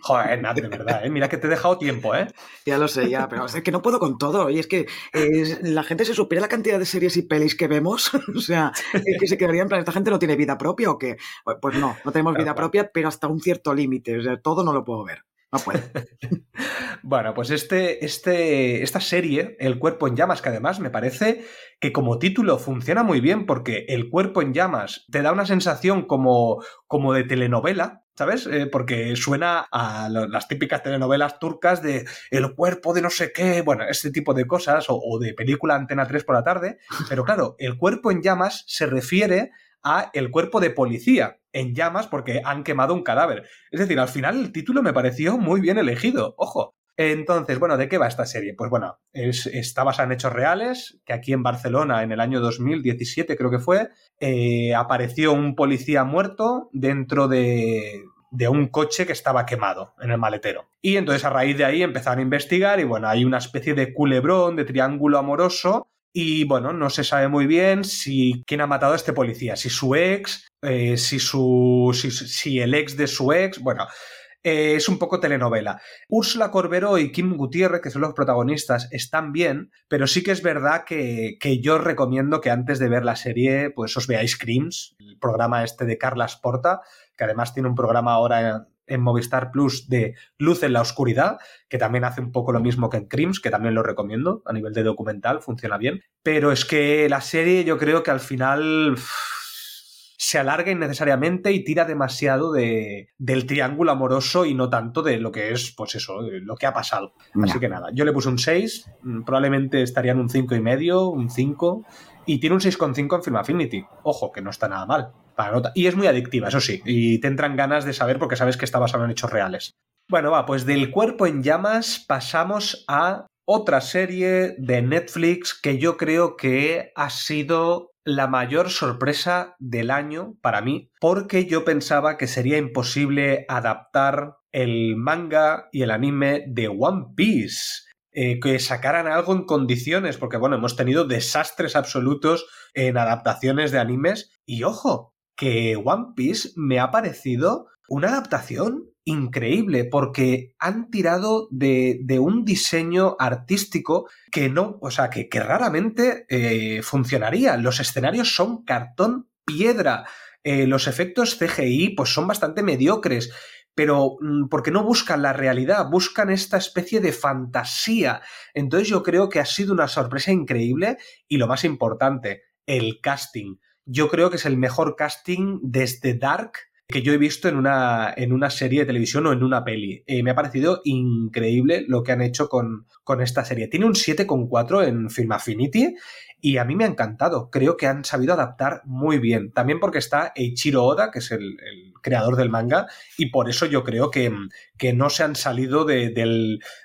I: Joder, Nat, de verdad, ¿eh? Mira que te he dejado tiempo, ¿eh?
B: Ya lo sé, ya, pero es que no puedo con todo. Y es que eh, la gente se supiera la cantidad de series y pelis que vemos. o sea, es que se quedaría en plan, ¿esta gente no tiene vida propia o qué? Pues no, no tenemos vida propia, pero hasta un cierto límite. O sea, todo no lo puedo ver. No puedo.
I: bueno, pues este, este, esta serie, El cuerpo en llamas, que además me parece que como título funciona muy bien porque El cuerpo en llamas te da una sensación como, como de telenovela, ¿sabes? Eh, porque suena a las típicas telenovelas turcas de el cuerpo de no sé qué, bueno, este tipo de cosas, o, o, de película Antena 3 por la tarde, pero claro, el cuerpo en llamas se refiere a el cuerpo de policía en llamas porque han quemado un cadáver. Es decir, al final el título me pareció muy bien elegido, ojo. Entonces, bueno, ¿de qué va esta serie? Pues bueno, es, está basada en hechos reales, que aquí en Barcelona, en el año 2017 creo que fue, eh, apareció un policía muerto dentro de, de un coche que estaba quemado en el maletero. Y entonces a raíz de ahí empezaron a investigar y bueno, hay una especie de culebrón, de triángulo amoroso y bueno, no se sabe muy bien si quién ha matado a este policía, si su ex, eh, si, su, si, si, el ex de su ex, bueno, eh, es un poco telenovela. Úrsula Corberó y Kim Gutiérrez, que son los protagonistas, están bien, pero sí que es verdad que, que yo recomiendo que antes de ver la serie, pues os veáis Crims, el programa este de Carla Porta, que además tiene un programa ahora en Movistar Plus de Luz en la Oscuridad, que también hace un poco lo mismo que en Crims, que también lo recomiendo a nivel de documental, funciona bien. Pero es que la serie yo creo que al final se alarga innecesariamente y tira demasiado de, del triángulo amoroso y no tanto de lo que es, pues eso, lo que ha pasado. No. Así que nada, yo le puse un 6, probablemente estaría en un 5 y medio, un 5, y tiene un 6,5 en Film Affinity. Ojo, que no está nada mal para nota. Y es muy adictiva, eso sí, y te entran ganas de saber porque sabes que está basado en hechos reales. Bueno, va, pues del cuerpo en llamas pasamos a otra serie de Netflix que yo creo que ha sido la mayor sorpresa del año para mí, porque yo pensaba que sería imposible adaptar el manga y el anime de One Piece. Eh, que sacaran algo en condiciones, porque bueno, hemos tenido desastres absolutos en adaptaciones de animes, y ojo, que One Piece me ha parecido una adaptación increíble porque han tirado de, de, un diseño artístico que no, o sea, que, que raramente eh, funcionaría. Los escenarios son cartón piedra. Eh, los efectos CGI pues son bastante mediocres. pero mm, porque no buscan la realidad, buscan esta especie de fantasía. Entonces yo creo que ha sido una sorpresa increíble y lo más importante, el casting. Yo creo que es el mejor casting desde Dark que yo he visto en una, en una serie de televisión o en una peli. Eh, me ha parecido increíble lo que han hecho con, con esta serie. Tiene un 7,4 en Film Affinity y a mí me ha encantado. Creo que han sabido adaptar muy bien. También porque está Eiichiro Oda, que es el, creador del manga, y por eso yo creo que, que no se han salido de,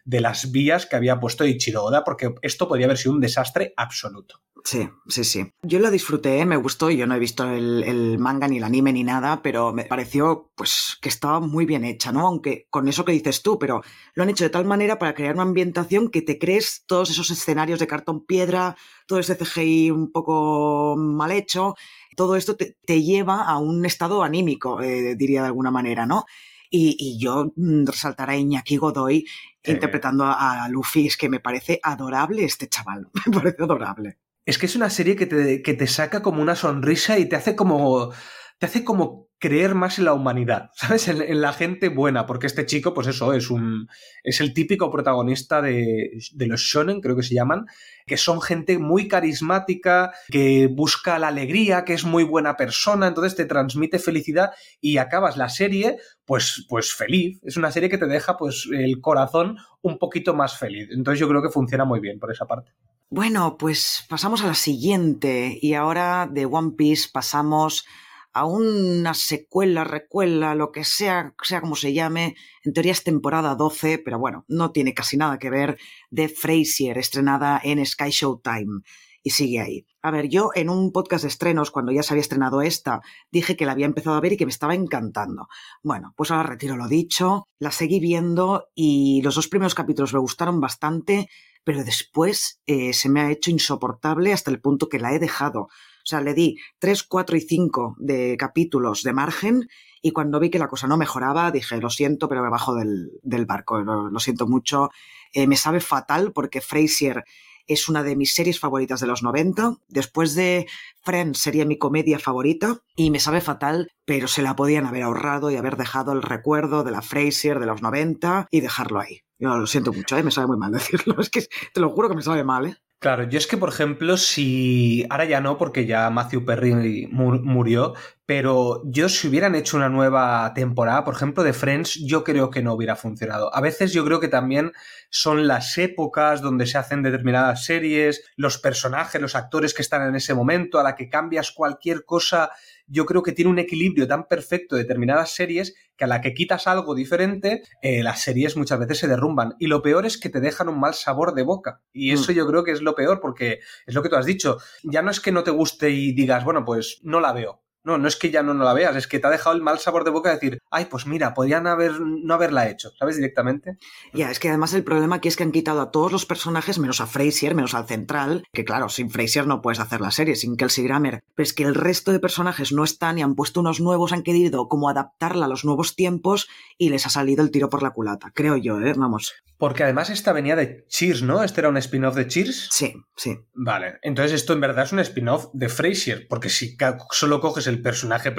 I: de las vías que había puesto Eiichiro Oda, porque esto podría haber sido un desastre absoluto.
B: Sí, sí, sí. Yo lo disfruté, me gustó. Yo no he visto el, manga ni el anime ni nada, pero me pareció pues que estaba muy bien hecha, ¿no? Aunque con eso que dices tú, pero lo han hecho de tal manera para crear una ambientación que te crees todos esos escenarios de cartón piedra, todo ese CGI un poco mal hecho. Todo esto te, lleva a un estado anímico, eh, diría de alguna manera, ¿no? Y, yo resaltaré a Iñaki Godoy interpretando a, a Luffy, es que me parece adorable este chaval, me parece adorable.
I: Es que es una serie que te, que te saca como una sonrisa y te hace como. Te hace como creer más en la humanidad, ¿sabes? En, la gente buena, porque este chico, pues eso, es un. es el típico protagonista de, de, los shonen, creo que se llaman, que son gente muy carismática, que busca la alegría, que es muy buena persona, entonces te transmite felicidad y acabas la serie, pues, pues feliz. Es una serie que te deja, pues, el corazón un poquito más feliz. Entonces yo creo que funciona muy bien por esa parte.
B: Bueno, pues pasamos a la siguiente y ahora de One Piece pasamos a una secuela, recuela, lo que sea, sea como se llame. En teoría es temporada 12, pero bueno, no tiene casi nada que ver de Frasier, estrenada en Sky Show Time. Y sigue ahí. A ver, yo en un podcast de estrenos, cuando ya se había estrenado esta, dije que la había empezado a ver y que me estaba encantando. Bueno, pues ahora retiro lo dicho, la seguí viendo y los dos primeros capítulos me gustaron bastante pero después eh, se me ha hecho insoportable hasta el punto que la he dejado. O sea, le di 3, 4 y 5 de capítulos de margen y cuando vi que la cosa no mejoraba dije, lo siento, pero me bajo del, barco, lo, siento mucho. Eh, me sabe fatal porque Frasier es una de mis series favoritas de los 90. Después de Friends sería mi comedia favorita y me sabe fatal, pero se la podían haber ahorrado y haber dejado el recuerdo de la Frasier de los 90 y dejarlo ahí. Yo lo siento mucho, ¿eh? me sabe muy mal decirlo. Es que te lo juro que me sabe mal, ¿eh?
I: Claro, yo es que, por ejemplo, si. Ahora ya no, porque ya Matthew Perry murió, pero yo si hubieran hecho una nueva temporada, por ejemplo, de Friends, yo creo que no hubiera funcionado. A veces yo creo que también son las épocas donde se hacen determinadas series, los personajes, los actores que están en ese momento, a la que cambias cualquier cosa yo creo que tiene un equilibrio tan perfecto de determinadas series que a la que quitas algo diferente, eh, las series muchas veces se derrumban. Y lo peor es que te dejan un mal sabor de boca. Y eso mm. yo creo que es lo peor, porque es lo que tú has dicho. Ya no es que no te guste y digas, bueno, pues no la veo. No, no es que ya no, no la veas, es que te ha dejado el mal sabor de boca de decir, ay, pues mira, podrían haber, no haberla hecho, ¿sabes? Directamente.
B: Ya, es que además el problema aquí es que han quitado a todos los personajes, menos a Frasier, menos al central, que claro, sin Frasier no puedes hacer la serie, sin Kelsey Grammer, pero es que el resto de personajes no están y han puesto unos nuevos, han querido como adaptarla a los nuevos tiempos y les ha salido el tiro por la culata, creo yo, ¿eh? Vamos.
I: Porque además esta venía de Cheers, ¿no? ¿Este era un spin-off de Cheers?
B: Sí, sí.
I: Vale, entonces esto en verdad es un spin-off de Frasier, porque si solo coges el personaje,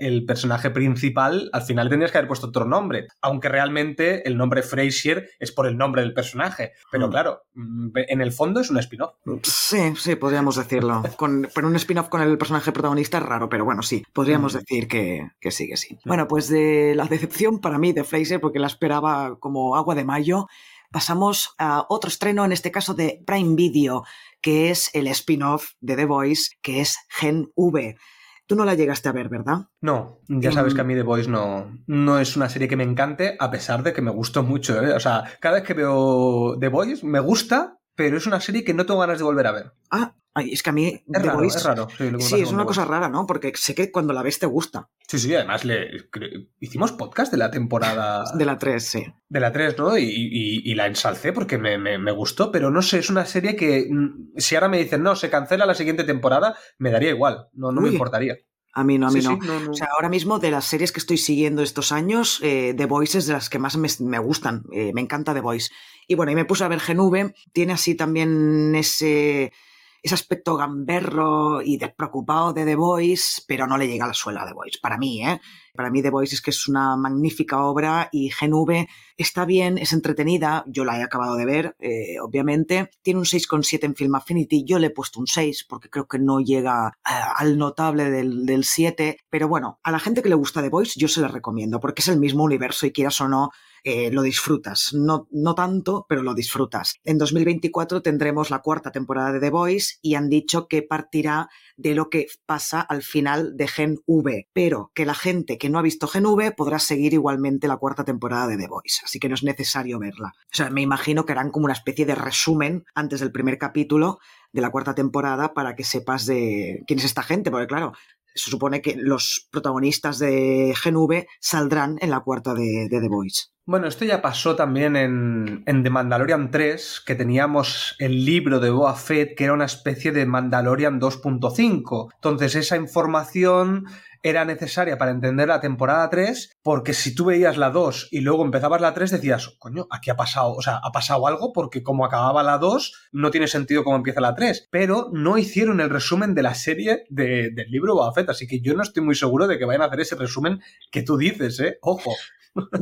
I: el personaje principal, al final tendrías que haber puesto otro nombre, aunque realmente el nombre Frasier es por el nombre del personaje. Pero mm. claro, mm, en el fondo es un spin-off.
B: Sí, sí, podríamos decirlo. Con, pero un spin-off con el personaje protagonista es raro, pero bueno, sí, podríamos mm. decir que, que sí, que sí. Bueno, pues de la decepción para mí de Frasier, porque la esperaba como agua de mayo, pasamos a otro estreno, en este caso de Prime Video, que es el spin-off de The Voice, que es Gen V. Tú no la llegaste a ver, ¿verdad?
I: No, ya sabes que a mí The Voice no, no es una serie que me encante, a pesar de que me gustó mucho. ¿eh? O sea, cada vez que veo The Voice me gusta, pero es una serie que no tengo ganas de volver a ver.
B: Ah, es que a mí.
I: Es raro, es raro.
B: Sí, es una cosa rara, ¿no? Porque sé que cuando la ves te gusta.
I: Sí, sí, además le, hicimos podcast de la temporada.
B: De la 3, sí.
I: De la 3, ¿no? Y, la ensalcé porque me, gustó, pero no sé, es una serie que. Mm, si ahora me dicen, no, se cancela la siguiente temporada, me daría igual, no, no me importaría.
B: A mí no, a mí no. O sea, ahora mismo de las series que estoy siguiendo estos años, eh, The Voice es de las que más me, gustan. Eh, me encanta The Voice. Y bueno, y me puse a ver Genuve. Tiene así también ese ese aspecto gamberro y despreocupado de The Voice, pero no le llega a la suela a The Voice, para mí, ¿eh? Para mí The Voice es que es una magnífica obra y Gen V está bien, es entretenida, yo la he acabado de ver, eh, obviamente. Tiene un 6,7 en Film Affinity, yo le he puesto un 6 porque creo que no llega eh, al notable del, del 7, pero bueno, a la gente que le gusta The Voice yo se la recomiendo porque es el mismo universo y quieras o no, eh, lo disfrutas. No, no tanto, pero lo disfrutas. En 2024 tendremos la cuarta temporada de The Voice y han dicho que partirá de lo que pasa al final de Gen V, pero que la gente que no ha visto Gen V podrá seguir igualmente la cuarta temporada de The Voice, así que no es necesario verla. O sea, me imagino que harán como una especie de resumen antes del primer capítulo de la cuarta temporada para que sepas de quién es esta gente, porque claro, se supone que los protagonistas de Gen V saldrán en la cuarta de, de The Voice.
I: Bueno, esto ya pasó también en, en, The Mandalorian 3, que teníamos el libro de Boa Fett, que era una especie de Mandalorian 2.5. Entonces, esa información era necesaria para entender la temporada 3, porque si tú veías la 2 y luego empezabas la 3, decías, coño, aquí ha pasado, o sea, ha pasado algo porque como acababa la 2, no tiene sentido cómo empieza la 3. Pero no hicieron el resumen de la serie de, del libro Boa Fett, así que yo no estoy muy seguro de que vayan a hacer ese resumen que tú dices, ¿eh? Ojo.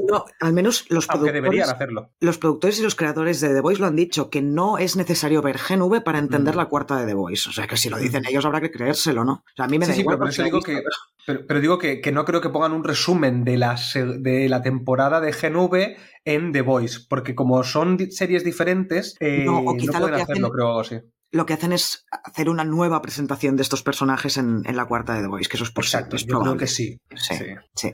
B: No, al menos los
I: Aunque
B: productores,
I: deberían hacerlo.
B: los productores y los creadores de The Voice lo han dicho, que no es necesario ver Gen V para entender
I: Mm.
B: la cuarta de The Voice. O sea, que si lo dicen ellos habrá que creérselo, ¿no? O sea, a mí me
I: Sí,
B: da
I: sí,
B: igual.
I: pero
B: porque
I: digo
B: lo
I: que, pero, pero digo que, que no creo que pongan un resumen de la, se- de la temporada de Gen V en The Voice, porque como son series diferentes, eh,
B: No, o quizá lo
I: pueden
B: que
I: hacerlo,
B: hacen-
I: creo, sí.
B: Lo que hacen es hacer una nueva presentación de estos personajes en, en la cuarta de The Voice, que eso es por
I: Exacto, yo creo
B: probable.
I: que sí.
B: Sí.
I: sí.
B: Sí.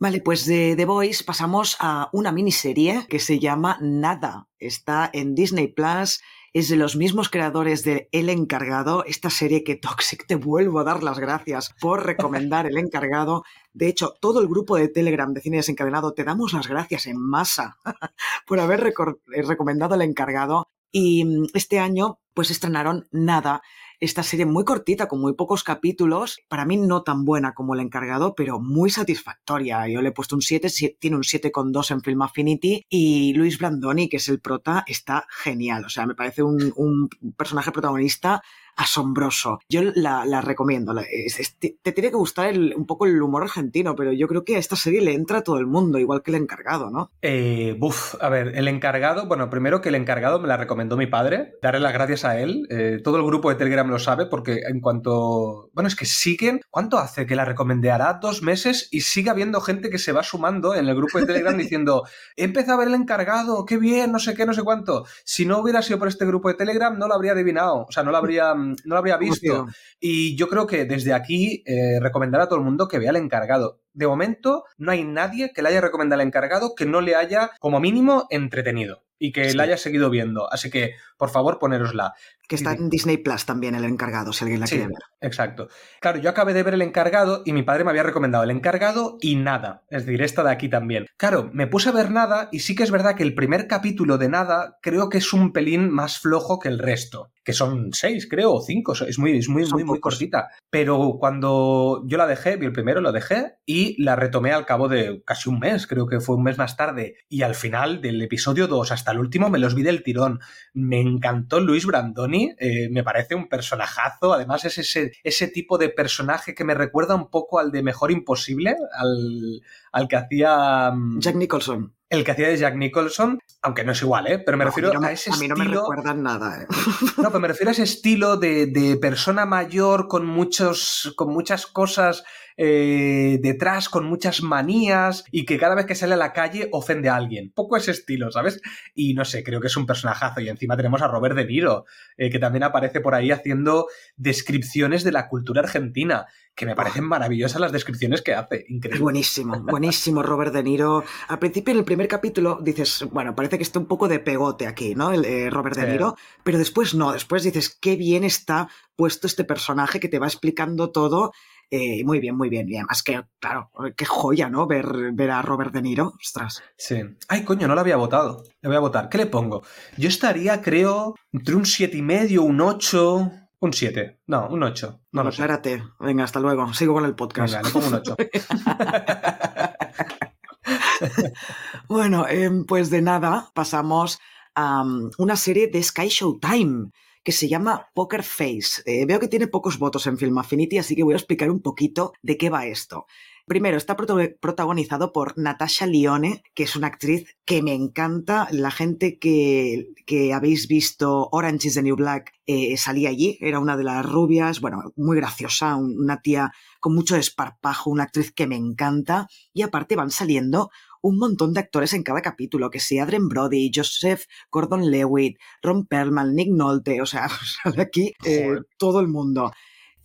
B: Vale, pues de The Voice pasamos a una miniserie que se llama Nada. Está en Disney Plus. Es de los mismos creadores de El Encargado, esta serie que Toxic te vuelvo a dar las gracias por recomendar El Encargado. De hecho, todo el grupo de Telegram de Cine Desencadenado te damos las gracias en masa por haber eh, recomendado El Encargado. Y mm, este año, pues estrenaron Nada, esta serie muy cortita, con muy pocos capítulos, para mí no tan buena como el encargado, pero muy satisfactoria. Yo le he puesto un 7, si- tiene un 7,2 en Film Affinity y Luis Brandoni, que es el prota, está genial. O sea, me parece un personaje protagonista asombroso. Yo la, la recomiendo. La- es- es- te, te tiene que gustar el- un poco el humor argentino, pero yo creo que a esta serie le entra a todo el mundo, igual que el encargado, ¿no?
I: Eh, buf, a ver, el encargado, bueno, primero que el encargado me la recomendó mi padre, darle las gracias a él, eh, todo el grupo de Telegram lo sabe porque en cuanto, bueno, es que siguen, ¿cuánto hace que la recomendé? Hará dos meses y sigue habiendo gente que se va sumando en el grupo de Telegram diciendo, he empezado a ver el encargado, qué bien, no sé qué, no sé cuánto. Si no hubiera sido por este grupo de Telegram no lo habría adivinado, o sea, no lo habría, no lo habría visto. Y yo creo que desde aquí eh, recomendar a todo el mundo que vea el encargado. De momento, no hay nadie que le haya recomendado al encargado que no le haya, como mínimo, entretenido y que
B: Sí.
I: la haya seguido viendo. Así que, por favor, ponérosla.
B: Que está en Disney Plus también el encargado, si alguien la
I: Sí,
B: quiere ver.
I: exacto. Claro, yo acabé de ver el encargado y mi padre me había recomendado el encargado y nada. Es decir, esta de aquí también. Claro, me puse a ver nada y sí que es verdad que el primer capítulo de nada creo que es un pelín más flojo que el resto. Que son seis, creo, o cinco. Es muy, es muy,
B: Son
I: muy, muy cortita. Pero cuando yo la dejé, vi el primero, lo dejé y la retomé al cabo de casi un mes, creo que fue un mes más tarde. Y al final del episodio 2 hasta el último me los vi del tirón. Me encantó Luis Brandoni, eh, me parece un personajazo. Además, es ese, ese tipo de personaje que me recuerda un poco al de Mejor Imposible, al, al que hacía. mm,
B: Jack Nicholson.
I: El que hacía de Jack Nicholson, aunque no es igual, ¿eh? Pero me
B: No,
I: refiero
B: a, mí no
I: a
B: me,
I: ese
B: a mí no me
I: estilo.
B: recuerdan nada. ¿eh?
I: No, pero me refiero a ese estilo de, de persona mayor con, muchos, con muchas cosas eh, detrás, con muchas manías y que cada vez que sale a la calle ofende a alguien. Poco ese estilo, ¿sabes? Y no sé, creo que es un personajazo. Y encima tenemos a Robert De Niro, eh, que también aparece por ahí haciendo descripciones de la cultura argentina, que me parecen maravillosas las descripciones que hace. Increíble.
B: buenísimo, buenísimo Robert De Niro. Al principio, en el primer capítulo, dices, bueno, parece que está un poco de pegote aquí, ¿no? El eh, Robert De. Niro. Pero después no, después dices, qué bien está puesto este personaje que te va explicando todo. Eh, muy bien, muy bien. Y además que, claro, qué joya, ¿no? Ver, ver a Robert De Niro. Ostras.
I: Sí. Ay, coño, no lo había votado. Le voy a votar. ¿Qué le pongo? Yo estaría, creo, entre un siete y medio, un 8. Un 7. No, un 8. No lo sé.
B: Venga, hasta luego. Sigo con el podcast.
I: Venga, le pongo un 8.
B: Bueno, em, pues de nada pasamos a um, una serie de Sky Showtime que se llama Poker Face. Eh, veo que tiene pocos votos en Film Affinity, así que voy a explicar un poquito de qué va esto. Primero, está protagonizado por Natasha Lione, que es una actriz que me encanta. La gente que, que habéis visto Orange is the New Black eh, salía allí, era una de las rubias, bueno, muy graciosa, una tía con mucho desparpajo, una actriz que me encanta. Y aparte van saliendo un montón de actores en cada capítulo, que sea Adrien Brody, Joseph Gordon-Lewitt, Ron Perlman, Nick Nolte, o sea, sale aquí eh, todo el mundo.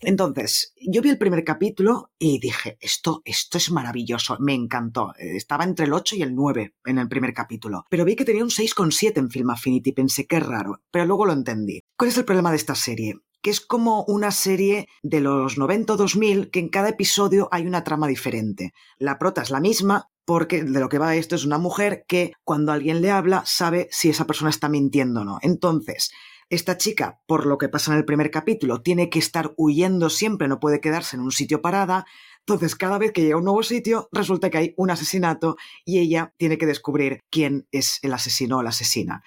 B: Entonces, yo vi el primer capítulo y dije, esto, esto es maravilloso, me encantó. Estaba entre el 8 y el 9 en el primer capítulo, pero vi que tenía un 6,7 en Film Affinity, pensé que raro, pero luego lo entendí. ¿Cuál es el problema de esta serie? que es como una serie de los 90-2000 que en cada episodio hay una trama diferente. La prota es la misma, porque de lo que va esto es una mujer que cuando alguien le habla sabe si esa persona está mintiendo o no. Entonces, esta chica, por lo que pasa en el primer capítulo, tiene que estar huyendo siempre, no puede quedarse en un sitio parada. Entonces, cada vez que llega a un nuevo sitio, resulta que hay un asesinato y ella tiene que descubrir quién es el asesino o la asesina.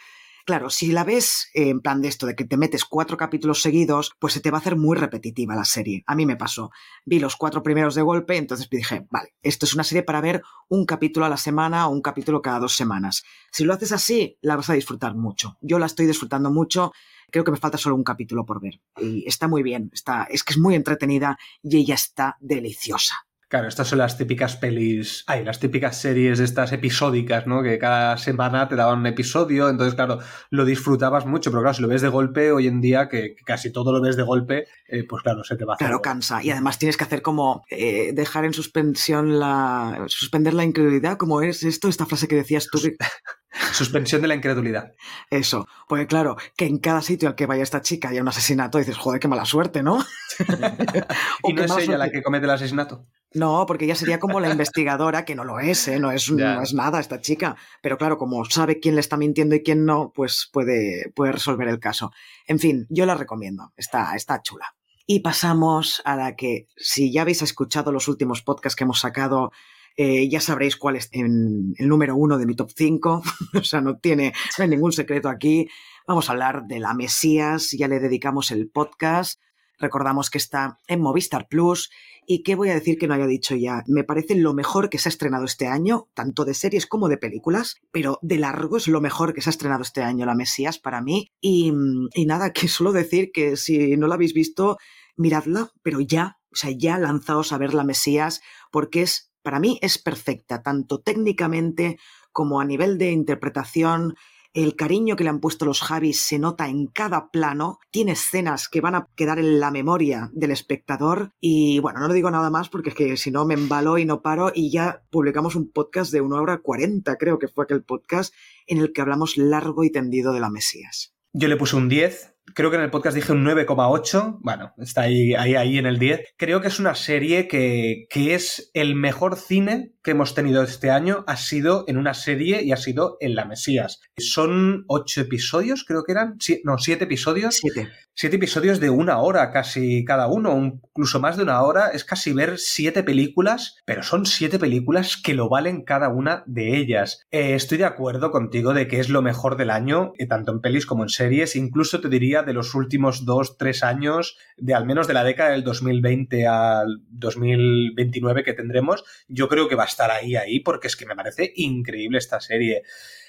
B: Claro, si la ves en plan de esto, de que te metes cuatro capítulos seguidos, pues se te va a hacer muy repetitiva la serie. A mí me pasó. Vi los cuatro primeros de golpe, entonces dije, vale, esto es una serie para ver un capítulo a la semana o un capítulo cada dos semanas. Si lo haces así, la vas a disfrutar mucho. Yo la estoy disfrutando mucho. Creo que me falta solo un capítulo por ver. Y está muy bien, está, es que es muy entretenida y ella está deliciosa.
I: Claro, estas son las típicas pelis, hay las típicas series estas episódicas, ¿no? Que cada semana te daban un episodio, entonces claro, lo disfrutabas mucho, pero claro, si lo ves de golpe hoy en día, que casi todo lo ves de golpe, eh, pues claro, se te va a
B: hacer. Claro, cansa. Y además tienes que hacer como eh, dejar en suspensión la. suspender la incredulidad, como es esto, esta frase que decías tú.
I: Suspensión de la incredulidad.
B: Eso, porque claro, que en cada sitio al que vaya esta chica haya un asesinato, dices, joder, qué mala suerte, ¿no?
I: ¿Y no es ella la que comete el asesinato?
B: No, porque ella sería como la investigadora, que no lo es, ¿eh? no, es no es nada esta chica. Pero claro, como sabe quién le está mintiendo y quién no, pues puede, puede resolver el caso. En fin, yo la recomiendo, está, está chula. Y pasamos a la que, si ya habéis escuchado los últimos podcasts que hemos sacado, eh, ya sabréis cuál es el número uno de mi top 5. o sea, no tiene no hay ningún secreto aquí. Vamos a hablar de la Mesías, ya le dedicamos el podcast. Recordamos que está en Movistar Plus ¿Y qué voy a decir que no haya dicho ya? Me parece lo mejor que se ha estrenado este año, tanto de series como de películas, pero de largo es lo mejor que se ha estrenado este año, La Mesías, para mí. Y, y nada, que solo decir que si no la habéis visto, miradla, pero ya, o sea, ya lanzaos a ver La Mesías, porque es, para mí es perfecta, tanto técnicamente como a nivel de interpretación, el cariño que le han puesto los Javis se nota en cada plano, tiene escenas que van a quedar en la memoria del espectador. Y bueno, no lo digo nada más porque es que si no me embalo y no paro. Y ya publicamos un podcast de una hora cuarenta, creo que fue aquel podcast en el que hablamos largo y tendido de la Mesías.
I: Yo le puse un 10 creo que en el podcast dije un 9,8, bueno, está ahí, ahí, ahí en el 10. Creo que es una serie que, que, es el mejor cine que hemos tenido este año, ha sido en una serie y ha sido en La Mesías. Son ocho episodios, creo que eran, no, siete episodios.
B: Siete.
I: Siete episodios de una hora casi cada uno, incluso más de una hora, es casi ver siete películas, pero son siete películas que lo valen cada una de ellas. Eh, estoy de acuerdo contigo de que es lo mejor del año, eh, tanto en pelis como en series, incluso te diría de los últimos dos, tres años, de al menos de la década del 2020 al 2029 que tendremos, yo creo que va a estar ahí, ahí, porque es que me parece increíble esta serie.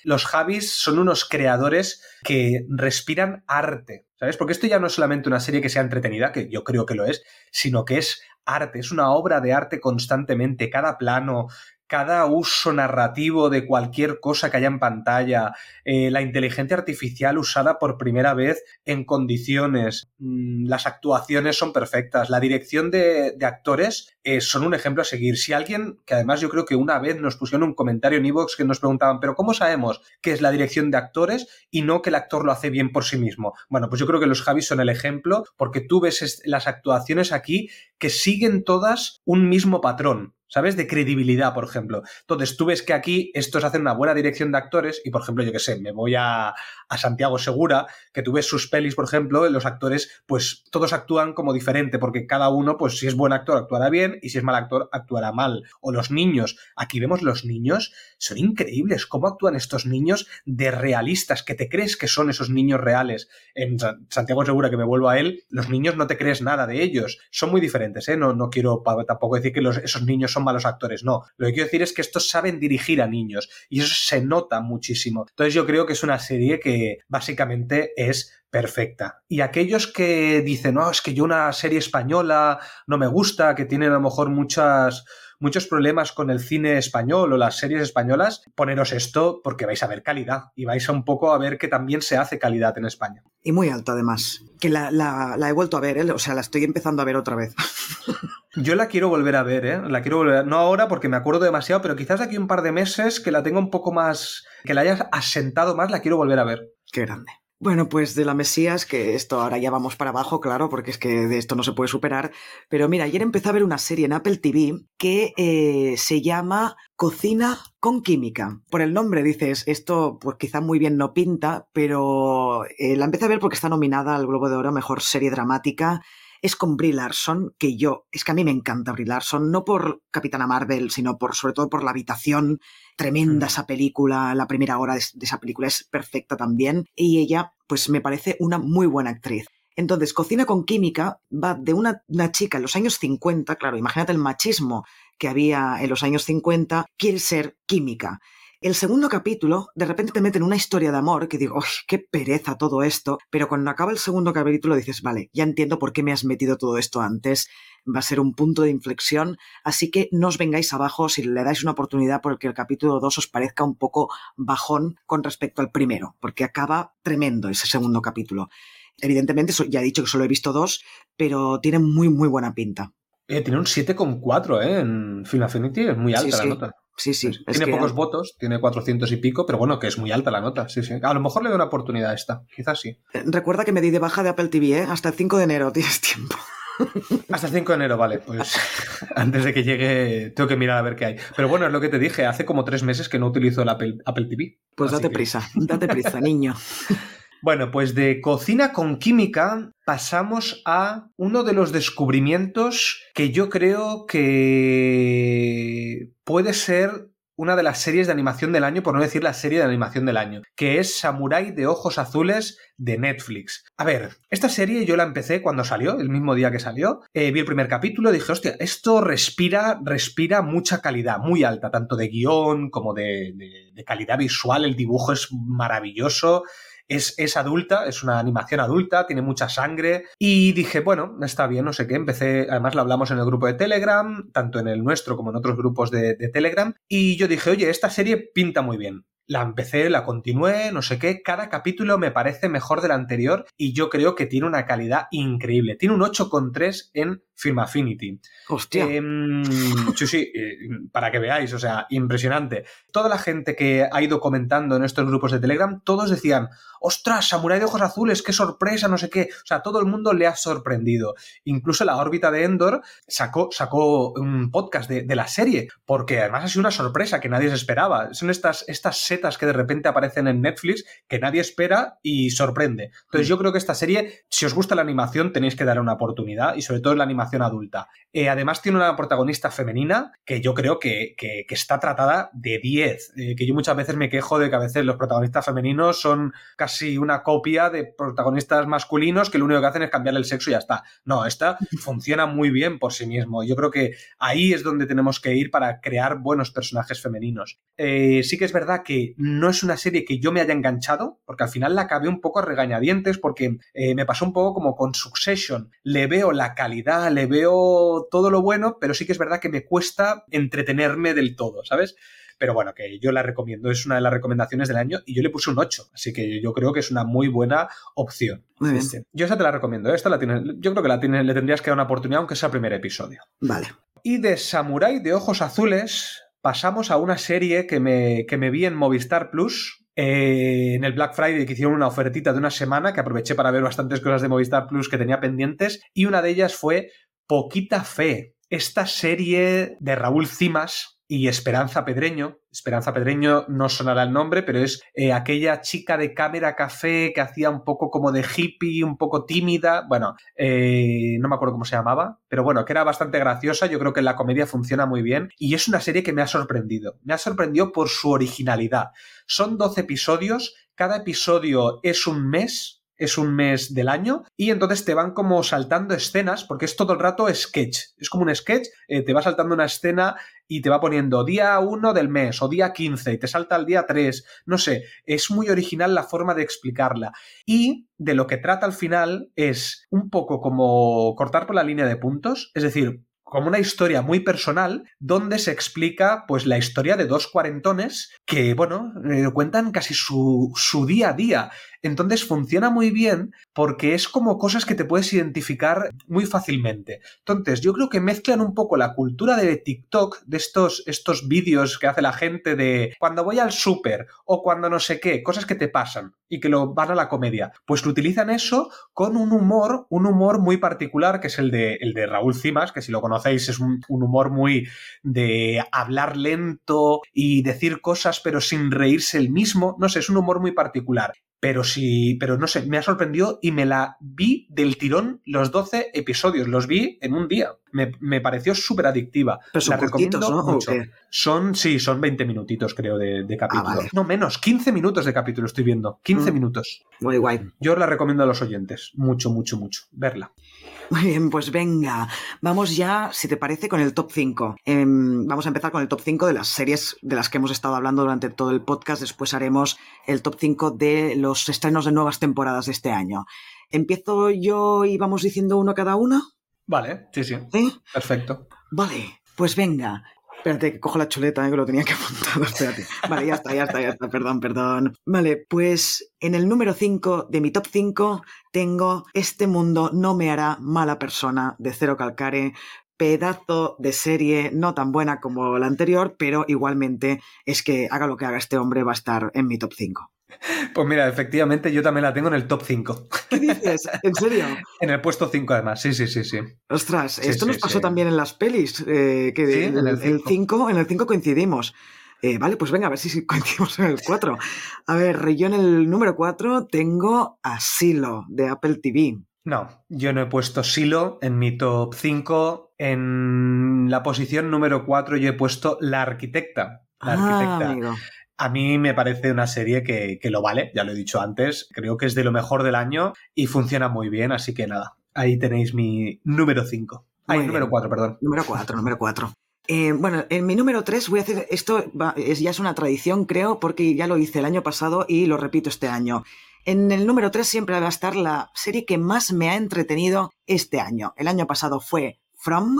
I: Los Javis son unos creadores que respiran arte, ¿sabes? Porque esto ya no es solamente una serie que sea entretenida, que yo creo que lo es, sino que es arte, es una obra de arte constantemente, cada plano, cada uso narrativo de cualquier cosa que haya en pantalla, eh, la inteligencia artificial usada por primera vez en condiciones, mm, las actuaciones son perfectas, la dirección de, actores eh, son un ejemplo a seguir. Si alguien, que además yo creo que una vez nos pusieron un comentario en Evox que nos preguntaban, pero ¿cómo sabemos que es la dirección de actores y no que el actor lo hace bien por sí mismo? Bueno, pues yo creo que los Javis son el ejemplo porque tú ves las actuaciones aquí que siguen todas un mismo patrón ¿sabes? De credibilidad, por ejemplo. Entonces, tú ves que aquí estos hacen una buena dirección de actores y, por ejemplo, yo qué sé, me voy a, a, Santiago Segura, que tú ves sus pelis, por ejemplo, los actores, pues todos actúan como diferente, porque cada uno, pues si es buen actor, actuará bien y si es mal actor, actuará mal. O los niños, aquí vemos los niños, son increíbles cómo actúan estos niños de realistas, que te crees que son esos niños reales. En Santiago Segura, que me vuelvo a él, los niños no te crees nada de ellos. Son muy diferentes, ¿eh? No, no quiero tampoco decir que esos niños son malos actores, no. Lo que quiero decir es que estos saben dirigir a niños y eso se nota muchísimo. Entonces yo creo que es una serie que básicamente es perfecta. Y aquellos que dicen, no, es que yo una serie española no me gusta, que tienen a lo mejor muchas muchos problemas con el cine español o las series españolas, poneros esto porque vais a ver calidad y vais a un poco a ver que también se hace calidad en España.
B: Y muy alta además, que la, la, la he vuelto a ver, ¿eh? o sea, la estoy empezando a ver otra vez.
I: Yo la quiero volver a ver, ¿eh? La quiero volver a... No ahora porque me acuerdo demasiado, pero quizás de aquí un par de meses que la tenga un poco más... que la hayas asentado más, la quiero volver a ver.
B: Qué grande. Bueno, pues de la Mesías, que esto ahora ya vamos para abajo, claro, porque es que de esto no se puede superar. Pero mira, ayer empecé a ver una serie en Apple TV que eh, se llama Cocina con Química. Por el nombre dices, esto pues quizá muy bien no pinta, pero eh, la empecé a ver porque está nominada al Globo de Oro Mejor Serie Dramática es con Brie Larson, que yo, es que a mí me encanta Brie Larson, no por Capitana Marvel, sino por, sobre todo por la habitación, tremenda esa película, la primera hora de, de esa película es perfecta también, y ella, pues me parece una muy buena actriz. Entonces, Cocina con Química va de una, una, chica en los años 50, claro, imagínate el machismo que había en los años 50, quiere ser química. El segundo capítulo, de repente te meten una historia de amor que digo, ¡ay, qué pereza todo esto! Pero cuando acaba el segundo capítulo dices, vale, ya entiendo por qué me has metido todo esto antes. Va a ser un punto de inflexión, así que no os vengáis abajo si le dais una oportunidad porque el capítulo 2 os parezca un poco bajón con respecto al primero, porque acaba tremendo ese segundo capítulo. Evidentemente, ya he dicho que solo he visto dos, pero tiene muy, muy buena pinta.
I: Eh, tiene un 7,4 ¿eh? en Film Affinity, es muy alta sí, la
B: sí.
I: nota.
B: Sí, sí.
I: Es tiene pocos votos, tiene 400 y pico, pero bueno, que es muy alta la nota. Sí, sí. A lo mejor le doy una oportunidad a esta, quizás sí.
B: Recuerda que me di de baja de Apple TV, ¿eh? Hasta el 5 de enero tienes tiempo.
I: Hasta el 5 de enero, vale. Pues antes de que llegue, tengo que mirar a ver qué hay. Pero bueno, es lo que te dije, hace como tres meses que no utilizo el Apple, Apple TV.
B: Pues date que... prisa, date prisa, niño.
I: Bueno, pues de cocina con química pasamos a uno de los descubrimientos que yo creo que puede ser una de las series de animación del año, por no decir la serie de animación del año, que es Samurai de Ojos Azules de Netflix. A ver, esta serie yo la empecé cuando salió, el mismo día que salió, eh, vi el primer capítulo, dije, hostia, esto respira, respira mucha calidad, muy alta, tanto de guion como de, calidad visual, el dibujo es maravilloso. Es, es, adulta, es una animación adulta, tiene mucha sangre. Y dije, bueno, está bien, no sé qué. Empecé, además lo hablamos en el grupo de Telegram, tanto en el nuestro como en otros grupos de, de Telegram. Y yo dije, oye, esta serie pinta muy bien. La empecé, la continué, no sé qué. Cada capítulo me parece mejor del anterior y yo creo que tiene una calidad increíble. Tiene un 8,3 en Film Affinity.
B: Hostia.
I: Eh, sí, sí, eh, para que veáis, o sea, impresionante. Toda la gente que ha ido comentando en estos grupos de Telegram, todos decían, ostras, Samurai de Ojos Azules, qué sorpresa, no sé qué. O sea, todo el mundo le ha sorprendido. Incluso la órbita de Endor sacó, sacó un podcast de, de la serie, porque además ha sido una sorpresa que nadie se esperaba. Son estas, estas setas que de repente aparecen en Netflix que nadie espera y sorprende. Entonces yo creo que esta serie, si os gusta la animación, tenéis que dar una oportunidad y sobre todo la animación adulta. Eh, además tiene una protagonista femenina que yo creo que, que, que está tratada de 10, eh, que yo muchas veces me quejo de que a veces los protagonistas femeninos son casi una copia de protagonistas masculinos que lo único que hacen es cambiarle el sexo y ya está. No, esta funciona muy bien por sí mismo. Yo creo que ahí es donde tenemos que ir para crear buenos personajes femeninos. Eh, sí que es verdad que no es una serie que yo me haya enganchado, porque al final la acabé un poco a regañadientes, porque me pasó un poco como con Succession. Le veo la calidad, le veo todo lo bueno, pero sí que es verdad que me cuesta entretenerme del todo, ¿sabes? Pero bueno, que yo la recomiendo, es una de las recomendaciones del año y yo le puse un 8, así que yo creo que es una muy buena opción.
B: Muy bien.
I: Este. Yo esta te la recomiendo, esta la tienes, yo creo que la tienes, le tendrías que dar una oportunidad aunque sea el primer episodio.
B: Vale.
I: Y de Samurai de Ojos Azules pasamos a una serie que me, que me vi en Movistar Plus, eh, en el Black Friday que hicieron una ofertita de una semana que aproveché para ver bastantes cosas de Movistar Plus que tenía pendientes y una de ellas fue Poquita Fe. esta serie de Raúl Cimas, y Esperanza Pedreño. Esperanza Pedreño no sonará el nombre, pero es eh, aquella chica de cámara café que hacía un poco como de hippie, un poco tímida. Bueno, eh, no me acuerdo cómo se llamaba, pero bueno, que era bastante graciosa. Yo creo que la comedia funciona muy bien y es una serie que me ha sorprendido. Me ha sorprendido por su originalidad. Son 12 episodios, cada episodio es un mes, es un mes del año y entonces te van como saltando escenas porque es todo el rato sketch. Es como un sketch, eh, te va saltando una escena y te va poniendo día 1 del mes o día 15 y te salta el día 3. No sé, es muy original la forma de explicarla. Y de lo que trata al final es un poco como cortar por la línea de puntos, es decir, como una historia muy personal donde se explica pues la historia de dos cuarentones que, bueno, eh, cuentan casi su, su día a día. Entonces funciona muy bien porque es como cosas que te puedes identificar muy fácilmente. Entonces yo creo que mezclan un poco la cultura de TikTok, de estos, estos vídeos que hace la gente de cuando voy al súper o cuando no sé qué, cosas que te pasan y que lo van a la comedia. Pues lo utilizan eso con un humor, un humor muy particular que es el de, el de Raúl Cimas, que si lo conocéis es un, un humor muy de hablar lento y decir cosas pero sin reírse el mismo. No sé, es un humor muy particular. Pero sí, pero no sé, me ha sorprendido y me la vi del tirón los 12 episodios, los vi en un día. Me, me pareció súper adictiva.
B: Pero son
I: la recomiendo
B: ¿no? ¿O
I: mucho. Son, sí, son 20 minutitos, creo, de, de capítulo.
B: Ah, vale.
I: No, menos, 15 minutos de capítulo estoy viendo. 15
B: Mm.
I: minutos.
B: Guay, guay.
I: Yo la recomiendo a los oyentes. Mucho, mucho, mucho. Verla.
B: Muy bien, pues venga, vamos ya, si te parece, con el top 5. Em, vamos a empezar con el top 5 de las series de las que hemos estado hablando durante todo el podcast. Después haremos el top 5 de los estrenos de nuevas temporadas de este año. ¿Empiezo yo y vamos diciendo uno cada una?
I: Vale, sí, sí.
B: ¿Sí?
I: Perfecto.
B: Vale, pues venga. Espérate, que cojo la chuleta, eh, que lo tenía que apuntar. Espérate. Vale, ya está, ya está, ya está. Perdón, perdón. Vale, pues en el número 5 de mi top 5 tengo Este mundo no me hará mala persona de Cero Calcare. Pedazo de serie, no tan buena como la anterior, pero igualmente es que haga lo que haga este hombre va a estar en mi top 5.
I: Pues mira, efectivamente yo también la tengo en el top 5.
B: ¿Qué dices? ¿En serio?
I: En el puesto 5 además. Sí, sí, sí, sí.
B: Ostras,
I: Sí,
B: esto
I: sí,
B: nos pasó
I: sí.
B: también en las pelis, eh, que
I: Sí,
B: en
I: el
B: el
I: cinco.
B: 5 en el 5 coincidimos. Eh, vale, pues venga, a ver si si coincidimos en el 4. A ver, yo en el número 4 tengo Asilo de Apple TV.
I: No, yo no he puesto Silo en mi top 5. En la posición número 4 yo he puesto La Arquitecta. La
B: Ah,
I: Arquitecta.
B: amigo.
I: A mí me parece una serie que, que lo vale, ya lo he dicho antes. Creo que es de lo mejor del año y funciona muy bien, así que nada. Ahí tenéis mi número 5. Ay, número
B: bien.
I: 4, perdón.
B: Número 4, número 4. Eh, bueno, en mi número 3 voy a hacer, esto va- es, ya es una tradición, creo, porque ya lo hice el año pasado y lo repito este año. En el número 3 siempre va a estar la serie que más me ha entretenido este año. El año pasado fue From.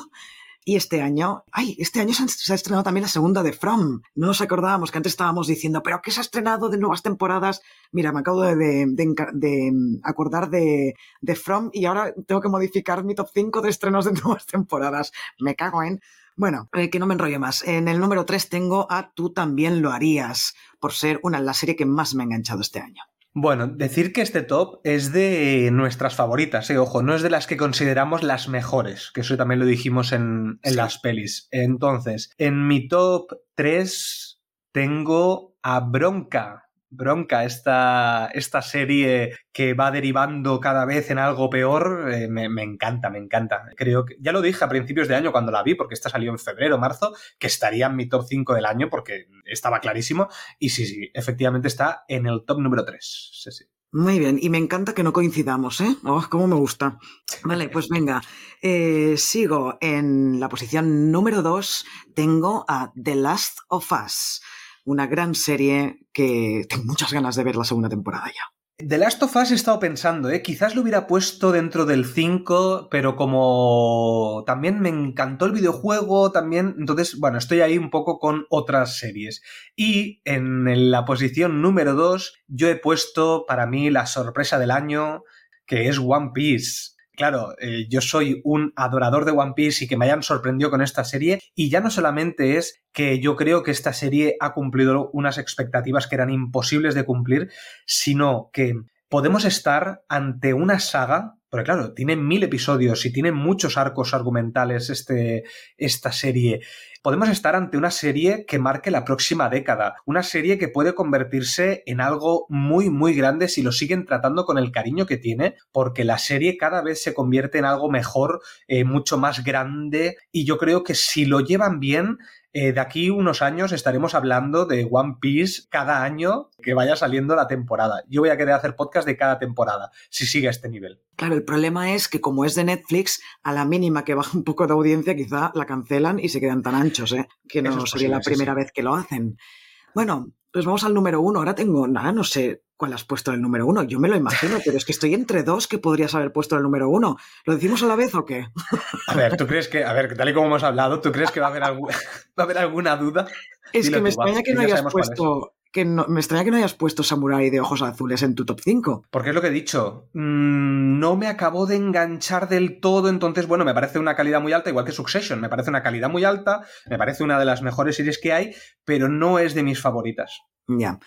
B: Y este año, ay, este año se, ha estrenado también la segunda de From. No nos acordábamos que antes estábamos diciendo, pero ¿qué se ha estrenado de nuevas temporadas? Mira, me acabo de, de- mm, acordar de, de From y ahora tengo que modificar mi top 5 de estrenos de nuevas temporadas. Me cago en. Bueno, eh, que no me enrollo más. En el número 3 tengo a Tú también lo harías, por ser una la serie que más me ha enganchado este año.
I: Bueno, decir que este top es de nuestras favoritas, eh, ojo, no es de las que consideramos las mejores, que eso también lo dijimos en, en
B: Sí.
I: las pelis. Entonces, en mi top 3 tengo a Bronca. Bronca, esta, esta serie que va derivando cada vez en algo peor, eh, me, me encanta, me encanta. Creo que, ya lo dije a principios de año cuando la vi, porque esta salió en febrero, marzo, que estaría en mi top 5 del año, porque estaba clarísimo. Y sí, sí, efectivamente está en el top número 3. Sí, sí.
B: Muy bien, y me encanta que no coincidamos, ¿eh? Oh, cómo me gusta. Vale, pues venga. Eh, sigo en la posición número 2. Tengo a The Last of Us, una gran serie que tengo muchas ganas de ver la segunda temporada ya.
I: The Last of Us he estado pensando, ¿eh? quizás lo hubiera puesto dentro del 5, pero como también me encantó el videojuego, también, entonces, bueno, estoy ahí un poco con otras series. Y en la posición número 2 yo he puesto para mí la sorpresa del año, que es One Piece. Claro, eh, yo soy un adorador de One Piece y que me hayan sorprendido con esta serie. Y ya no solamente es que yo creo que esta serie ha cumplido unas expectativas que eran imposibles de cumplir, sino que podemos estar ante una saga porque claro, tiene mil episodios y tiene muchos arcos argumentales este, esta serie. Podemos estar ante una serie que marque la próxima década, una serie que puede convertirse en algo muy, muy grande si lo siguen tratando con el cariño que tiene, porque la serie cada vez se convierte en algo mejor, eh, mucho más grande, y yo creo que si lo llevan bien, eh, de aquí unos años estaremos hablando de One Piece cada año que vaya saliendo la temporada. Yo voy a querer hacer podcast de cada temporada, si sigue a este nivel.
B: Claro, el problema es que como es de Netflix, a la mínima que baja un poco de audiencia, quizá la cancelan y se quedan tan anchos, ¿eh? que no sería la primera vez que lo hacen. Bueno, pues vamos al número uno. Ahora tengo, nada, no sé cuál has puesto el número uno. Yo me lo imagino, pero es que estoy entre dos que podrías haber puesto el número uno. ¿Lo decimos a la vez o qué?
I: A ver, ¿tú crees que, a ver, tal y como hemos hablado, ¿tú crees que va a haber, va a haber alguna duda?
B: Es que me extraña que no hayas puesto que no, me extraña que no hayas puesto Samurai de ojos azules en tu top 5.
I: Porque es lo que he dicho. Mm, no me acabó de enganchar del todo. Entonces, bueno, me parece una calidad muy alta, igual que Succession. Me parece una calidad muy alta. Me parece una de las mejores series que hay, pero no es de mis favoritas.
B: Ya.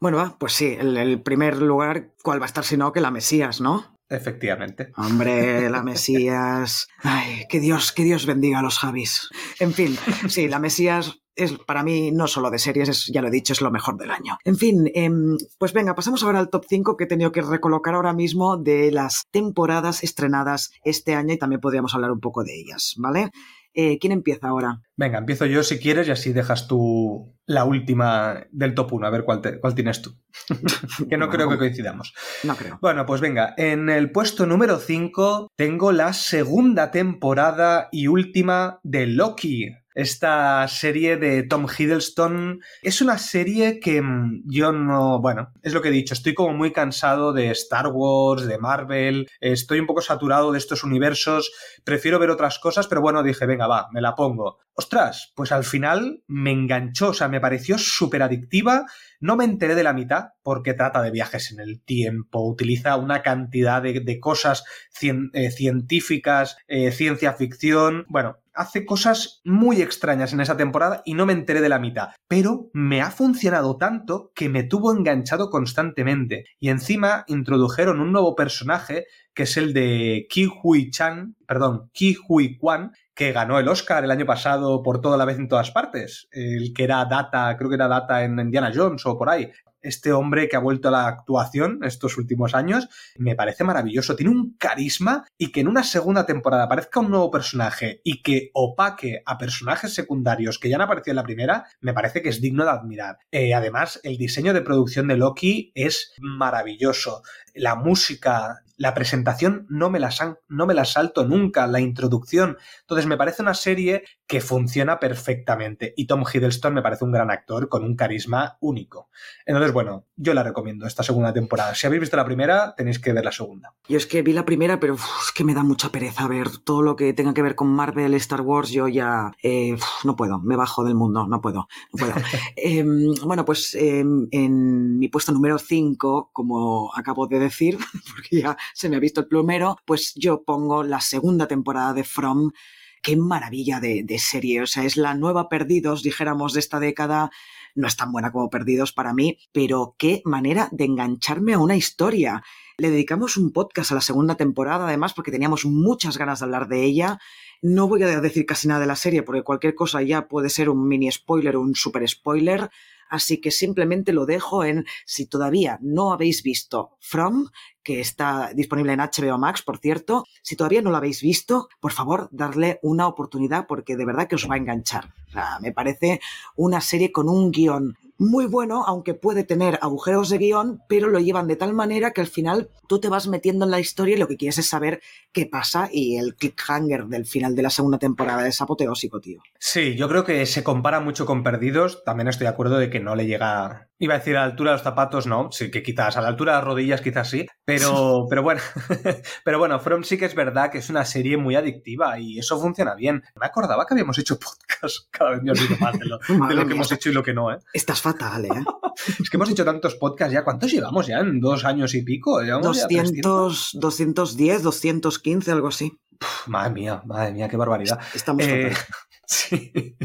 B: Bueno, va, pues sí, el, primer lugar, ¿cuál va a estar si no que la Mesías, no?
I: Efectivamente.
B: Hombre, la Mesías. Ay, que Dios, que Dios bendiga a los Javis. En fin, sí, la Mesías es para mí no solo de series, es, ya lo he dicho, es lo mejor del año. En fin, em, pues venga, pasamos ahora al top 5 que he tenido que recolocar ahora mismo de las temporadas estrenadas este año y también podríamos hablar un poco de ellas, ¿vale? Eh, ¿Quién empieza ahora?
I: Venga, empiezo yo si quieres y así dejas tú la última del top 1, a ver cuál, cuál tienes tú. que no creo que coincidamos.
B: No creo.
I: Bueno, pues venga, en el puesto número 5 tengo la segunda temporada y última de Loki, esta serie de Tom Hiddleston. Es una serie que mm, yo no, bueno, es lo que he dicho, estoy como muy cansado de Star Wars, de Marvel, estoy un poco saturado de estos universos, prefiero ver otras cosas, pero bueno, dije, venga, va, me la pongo. Ostras, pues al final me enganchó, o sea, me pareció súper adictiva, no me enteré de la mitad porque trata de viajes en el tiempo, utiliza una cantidad de, cosas eh, científicas, eh, ciencia ficción, bueno, hace cosas muy extrañas en esa temporada y no me enteré de la mitad. Pero me ha funcionado tanto que me tuvo enganchado constantemente. Y encima introdujeron un nuevo personaje que es el de Ki Hui Chan, perdón, Ki Hui Kwan, que ganó el Oscar el año pasado por toda la vez en todas partes. El que era Data, creo que era Data en Indiana Jones o por ahí este hombre que ha vuelto a la actuación estos últimos años, me parece maravilloso. Tiene un carisma y que en una segunda temporada aparezca un nuevo personaje y que opaque a personajes secundarios que ya han aparecido en la primera, me parece que es digno de admirar. Eh, además, el diseño de producción de Loki es maravilloso. La música, la presentación no me la, no me la salto nunca, la introducción. Entonces me parece una serie que funciona perfectamente y Tom Hiddleston me parece un gran actor con un carisma único. Entonces, bueno, yo la recomiendo esta segunda temporada. Si habéis visto la primera, tenéis que ver la segunda.
B: Yo es que vi la primera, pero es que me da mucha pereza ver todo lo que tenga que ver con Marvel, Star Wars. Yo ya eh, no puedo, me bajo del mundo, no puedo. No puedo. Em, bueno, pues em, en mi puesto número 5, como acabo de decir, porque ya se me ha visto el plumero, pues yo pongo la segunda temporada de From. Qué maravilla de, serie, o sea, es la nueva Perdidos, dijéramos, de esta década no es tan buena como Perdidos para mí, pero qué manera de engancharme a una historia. Le dedicamos un podcast a la segunda temporada, además, porque teníamos muchas ganas de hablar de ella. No voy a decir casi nada de la serie, porque cualquier cosa ya puede ser un mini spoiler o un super spoiler. Así que simplemente lo dejo en, si todavía no habéis visto From, que está disponible en HBO Max, por cierto. Si todavía no lo habéis visto, por favor, darle una oportunidad porque de verdad que os va a enganchar. Me parece una serie con un guion muy bueno, aunque puede tener agujeros de guion, pero lo llevan de tal manera que al final tú te vas metiendo en la historia y lo que quieres es saber qué pasa y el cliffhanger del final de la segunda temporada es apoteósico, tío.
I: Sí, yo creo que se compara mucho con Perdidos, también estoy de acuerdo de que no le llega Iba a decir a la altura de los zapatos, no, sí que quizás a la altura de las rodillas quizás sí, pero, pero bueno, pero bueno, From sí que es verdad que es una serie muy adictiva y eso funciona bien. Me acordaba que habíamos hecho podcast, cada vez me olvido más de lo, que hemos hecho y lo que no, ¿eh?
B: Estás fatal, ¿eh?
I: es que hemos hecho tantos podcasts ya, ¿cuántos llevamos ya? ¿En dos años y pico?
B: 200, 210, 215, algo así.
I: madre mía, madre mía, qué barbaridad.
B: Estamos
I: eh, Sí.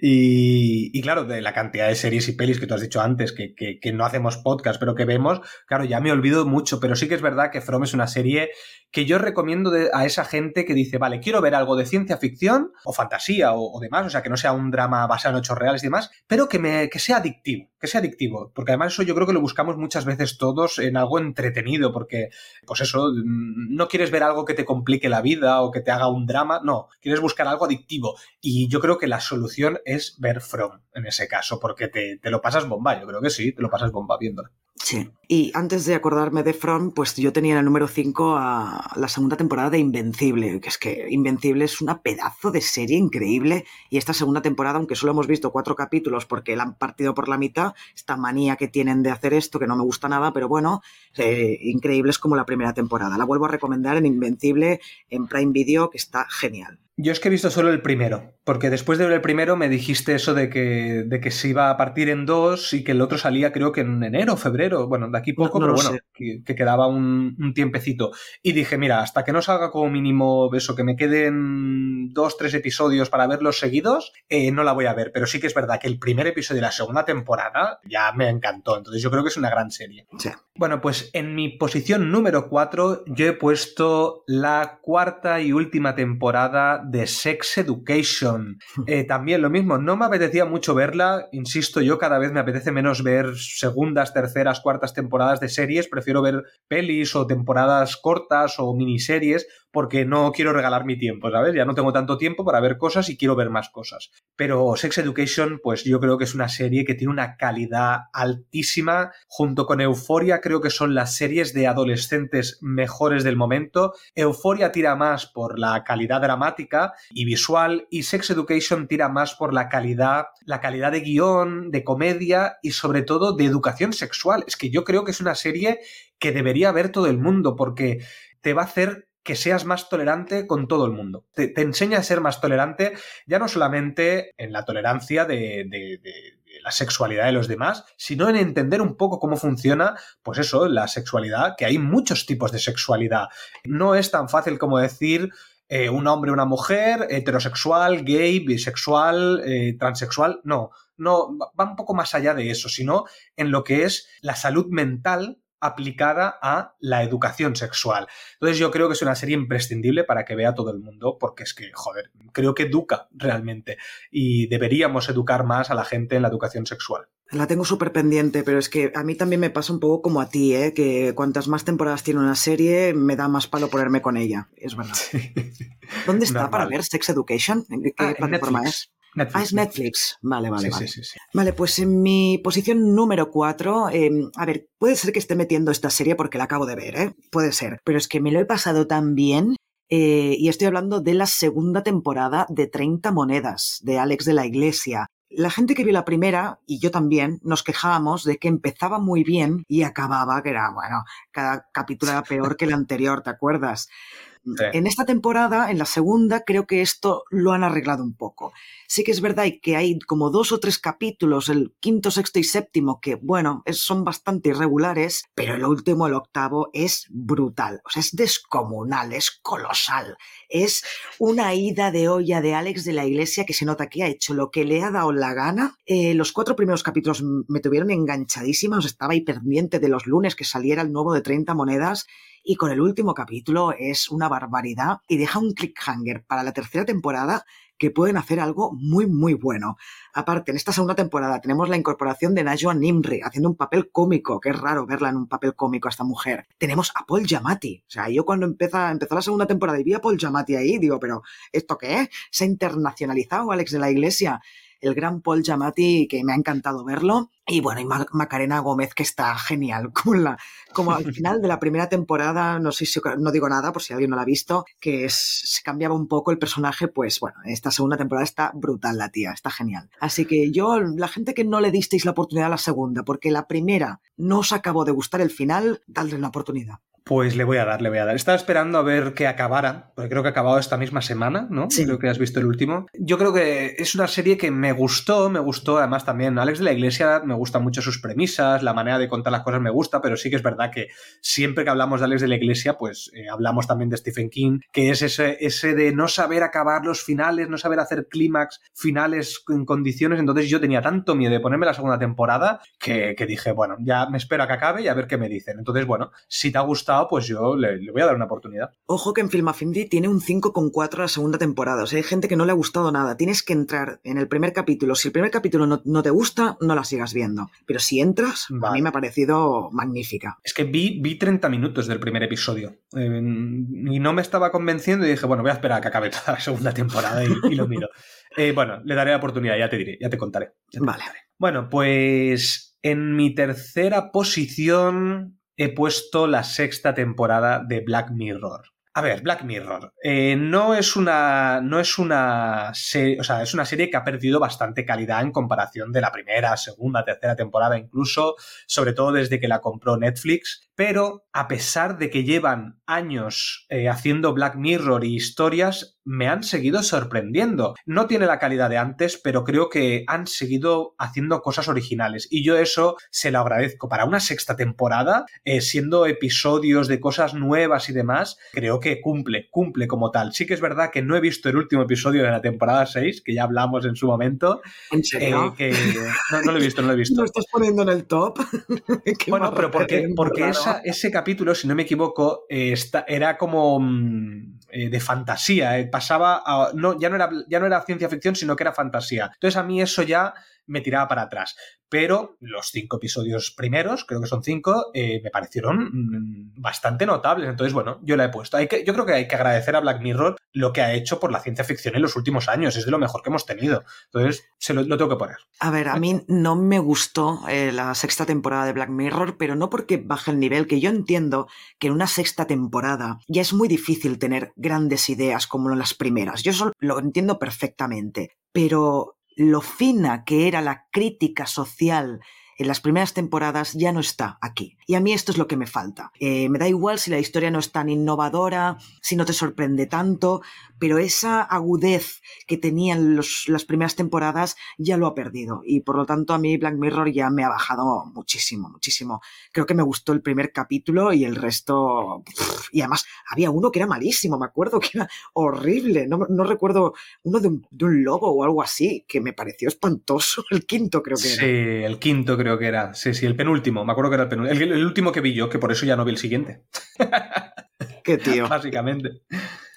I: Y, claro, de la cantidad de series y pelis que tú has dicho antes, que, que, no hacemos podcast, pero que vemos, claro, ya me olvido mucho, pero sí que es verdad que From es una serie que yo recomiendo a esa gente que dice, vale, quiero ver algo de ciencia ficción o fantasía o, demás, o sea, que no sea un drama basado en hechos reales y demás, pero que, me, que sea adictivo, que sea adictivo, porque además eso yo creo que lo buscamos muchas veces todos en algo entretenido, porque, pues eso, mm, no quieres ver algo que te complique la vida o que te haga un drama, no, quieres buscar algo adictivo. Y creo que la solución es ver From en ese caso, porque te, te lo pasas bomba, yo creo que sí, te lo pasas bomba viéndolo.
B: Sí. Y antes de acordarme de From, pues yo tenía en el número 5 a la segunda temporada de Invencible, que es que Invencible es una pedazo de serie increíble y esta segunda temporada, aunque solo hemos visto cuatro capítulos porque la han partido por la mitad, esta manía que tienen de hacer esto, que no me gusta nada, pero bueno, eh, increíble es como la primera temporada. La vuelvo a recomendar en Invencible, en Prime Video, que está genial.
I: Yo es que he visto solo el primero, porque después de ver el primero me dijiste eso de que, de que se iba a partir en dos y que el otro salía creo que en enero, febrero, bueno, de aquí poco, pero bueno, que, quedaba un, un, tiempecito. Y dije, mira, hasta que no salga como mínimo eso, que me queden dos, tres episodios para verlos seguidos, eh, no la voy a ver. Pero sí que es verdad que el primer episodio de la segunda temporada ya me encantó, entonces yo creo que es una gran serie.
B: Sí.
I: Bueno, pues en mi posición número cuatro yo he puesto la cuarta y última temporada de Sex Education. Eh, también lo mismo, no me apetecía mucho verla, insisto, yo cada vez me apetece menos ver segundas, terceras, cuartas temporadas de series, prefiero ver pelis o temporadas cortas o miniseries porque no quiero regalar mi tiempo, ¿sabes? Ya no tengo tanto tiempo para ver cosas y quiero ver más cosas. Pero Sex Education, pues yo creo que es una serie que tiene una calidad altísima, junto con Euforia, creo que son las series de adolescentes mejores del momento. Euforia tira más por la calidad dramática y visual y Sex Education tira más por la calidad, la calidad de guion, de comedia y sobre todo de educación sexual. Es que yo creo que es una serie que debería ver todo el mundo porque te va a hacer que seas más tolerante con todo el mundo. Te, enseña a ser más tolerante, ya no solamente en la tolerancia de, la sexualidad de los demás, sino en entender un poco cómo funciona, pues eso, la sexualidad, que hay muchos tipos de sexualidad. No es tan fácil como decir eh, un hombre, una mujer, heterosexual, gay, bisexual, eh, transexual. No, no, va un poco más allá de eso, sino en lo que es la salud mental aplicada a la educación sexual. Entonces yo creo que es una serie imprescindible para que vea todo el mundo, porque es que, joder, creo que educa realmente y deberíamos educar más a la gente en la educación sexual.
B: La tengo súper pendiente, pero es que a mí también me pasa un poco como a ti, ¿eh? que cuantas más temporadas tiene una serie, me da más palo ponerme con ella. Es verdad. ¿Dónde está para ver Sex Education? ¿En qué
I: ah,
B: plataforma es?
I: Netflix,
B: ah, es Netflix. Vale, vale, vale. Vale, pues en mi posición número 4, em, a ver, puede ser que esté metiendo esta serie porque la acabo de ver, ¿eh? Puede ser. Pero es que me lo he pasado tan bien eh, y estoy hablando de la segunda temporada de 30 monedas de Alex de la Iglesia. La gente que vio la primera, y yo también, nos quejábamos de que empezaba muy bien y acababa, que era, bueno, cada capítulo era peor que el anterior, ¿te acuerdas? En esta temporada, en la segunda, creo que esto lo han arreglado un poco. Sí que es verdad que hay como dos o tres capítulos, el quinto, sexto y séptimo, que, bueno, son bastante irregulares, pero el último, el octavo, es brutal. O sea, es descomunal, es colosal. Es una ida de olla de Alex de la Iglesia que se nota que ha hecho lo que le ha dado la gana. Eh, los cuatro primeros capítulos me tuvieron enganchadísima, os estaba ahí pendiente de los lunes que saliera el nuevo de 30 monedas y con el último capítulo es una barbaridad y deja un clickhanger para la tercera temporada que pueden hacer algo muy, muy bueno. Aparte, en esta segunda temporada tenemos la incorporación de Najwa Nimri haciendo un papel cómico, que es raro verla en un papel cómico a esta mujer. Tenemos a Paul Giamatti. O sea, yo cuando empezó, empezó la segunda temporada y vi a Paul Giamatti ahí, digo, pero ¿esto qué es? Se ha internacionalizado Alex de la Iglesia el gran Paul Giamatti, que me ha encantado verlo. Y bueno, y Macarena Gómez, que está genial, como, como al final de la primera temporada, no sé si no digo nada por si alguien no la ha visto, que se cambiaba un poco el personaje, pues bueno, esta segunda temporada está brutal la tía, está genial. Así que yo, la gente que no le disteis la oportunidad a la segunda, porque la primera no os acabó de gustar el final, dadle una oportunidad.
I: Pues le voy a dar, le voy a dar. Estaba esperando a ver que acabara, porque creo que ha acabado esta misma semana, ¿no?
B: Sí.
I: Creo que has visto el último. Yo creo que es una serie que me gustó, me gustó, además también Alex de la Iglesia, me gustan mucho sus premisas, la manera de contar las cosas me gusta, pero sí que es verdad que siempre que hablamos de Alex de la Iglesia, pues eh, hablamos también de Stephen King, que es ese, ese de no saber acabar los finales, no saber hacer clímax finales en condiciones, entonces yo tenía tanto miedo de ponerme la segunda temporada que, que dije, bueno, ya me espero a que acabe y a ver qué me dicen. Entonces, bueno, si te ha gustado, pues yo le, le voy a dar una oportunidad.
B: Ojo que en Film Affinity tiene un 5,4 a la segunda temporada. O sea, hay gente que no le ha gustado nada. Tienes que entrar en el primer capítulo. Si el primer capítulo no, no te gusta, no la sigas viendo. Pero si entras, a mí me ha parecido magnífica.
I: Es que vi, vi 30 minutos del primer episodio eh, y no me estaba convenciendo y dije, bueno, voy a esperar a que acabe toda la segunda temporada y, y lo miro. Eh, bueno, le daré la oportunidad, ya te diré, ya te contaré. ya te
B: Vale.
I: contaré. Bueno, pues en mi tercera posición he puesto la sexta temporada de Black Mirror. A ver, Black Mirror. eh, no es una. No es una serie. O sea, es una serie que ha perdido bastante calidad en comparación de la primera, segunda, tercera temporada, incluso. Sobre todo desde que la compró Netflix. Pero a pesar de que llevan años eh, haciendo Black Mirror y historias, me han seguido sorprendiendo. No tiene la calidad de antes, pero creo que han seguido haciendo cosas originales. Y yo eso se lo agradezco. Para una sexta temporada, eh, siendo episodios de cosas nuevas y demás, creo que cumple, cumple como tal. Sí que es verdad que no he visto el último episodio de la temporada 6, que ya hablamos en su momento.
B: ¿En
I: eh,
B: serio?
I: que no, no lo he visto, no lo he visto.
B: ¿Lo estás poniendo en el top?
I: Bueno, pero porque, porque esa- ese capítulo, si no me equivoco, eh, esta- era como mm, eh, de fantasía. eh, pasaba a- no, ya, no era, ya no era ciencia ficción, sino que era fantasía. Entonces a mí eso ya me tiraba para atrás. Pero los cinco episodios primeros, creo que son cinco, eh, me parecieron mm, bastante notables. Entonces, bueno, yo la he puesto. Hay que, yo creo que hay que agradecer a Black Mirror lo que ha hecho por la ciencia ficción en los últimos años. Es de lo mejor que hemos tenido. Entonces, se lo, tengo que poner.
B: A ver, a mí no me gustó eh, la sexta temporada de Black Mirror, pero no porque baje el nivel, que yo entiendo que en una sexta temporada ya es muy difícil tener grandes ideas como en las primeras. Yo eso lo entiendo perfectamente, pero lo fina que era la crítica social en las primeras temporadas ya no está aquí. Y a mí esto es lo que me falta. Eh, me da igual si la historia no es tan innovadora, si no te sorprende tanto, pero esa agudez que tenían los, las primeras temporadas ya lo ha perdido. Y por lo tanto a mí Black Mirror ya me ha bajado muchísimo, muchísimo. Creo que me gustó el primer capítulo y el resto... pff, y además había uno que era malísimo, me acuerdo que era horrible. No, no recuerdo uno de un, de un lobo o algo así, que me pareció espantoso. El quinto creo que
I: Sí,
B: era.
I: el quinto creo que era. Sí, sí, el penúltimo. Me acuerdo que era el penúltimo. El, el último que vi yo, que por eso ya no vi el siguiente.
B: Qué tío.
I: Básicamente.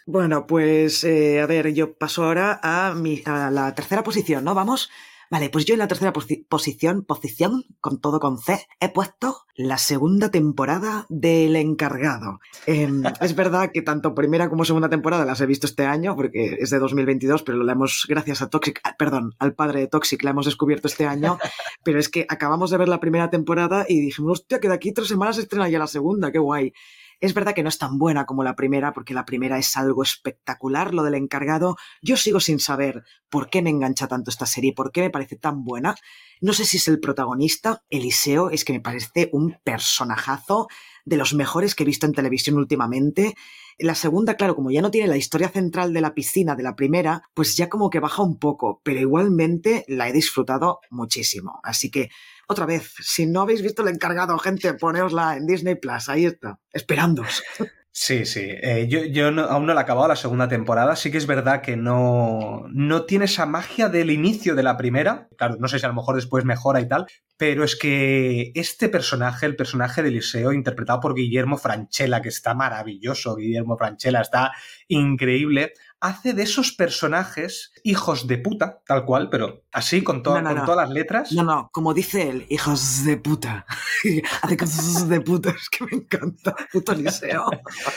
B: Bueno, pues eh, a ver, yo paso ahora a, mi, a la tercera posición, ¿no? Vamos. Vale, pues yo en la tercera posi- posición, posición, con todo con C, he puesto la segunda temporada del encargado. Em, es verdad que tanto primera como segunda temporada las he visto este año, porque es de 2022, pero la hemos, gracias a Toxic, ah, perdón, al padre de Toxic, la hemos descubierto este año, pero es que acabamos de ver la primera temporada y dijimos, hostia, que de aquí tres semanas se estrena ya la segunda, qué guay. Es verdad que no es tan buena como la primera, porque la primera es algo espectacular, lo del encargado. Yo sigo sin saber por qué me engancha tanto esta serie, por qué me parece tan buena. No sé si es el protagonista, Eliseo, es que me parece un personajazo de los mejores que he visto en televisión últimamente. La segunda, claro, como ya no tiene la historia central de la piscina de la primera, pues ya como que baja un poco, pero igualmente la he disfrutado muchísimo. Así que, otra vez, si no habéis visto el encargado, gente, poneosla en Disney Plus, ahí está, esperándoos.
I: Sí, sí. Eh, yo yo no- aún no la he acabado la segunda temporada. Sí que es verdad que no, no tiene esa magia del inicio de la primera. Claro, no sé si a lo mejor después mejora y tal. Pero es que este personaje, el personaje de Eliseo, interpretado por Guillermo Franchella, que está maravilloso, Guillermo Franchella está increíble, hace de esos personajes hijos de puta, tal cual, pero así, con, to-
B: No, no,
I: con
B: no.
I: todas las letras.
B: No, no, como dice él, hijos de puta. Hace cosas de puta, es que me encanta. Puto Eliseo.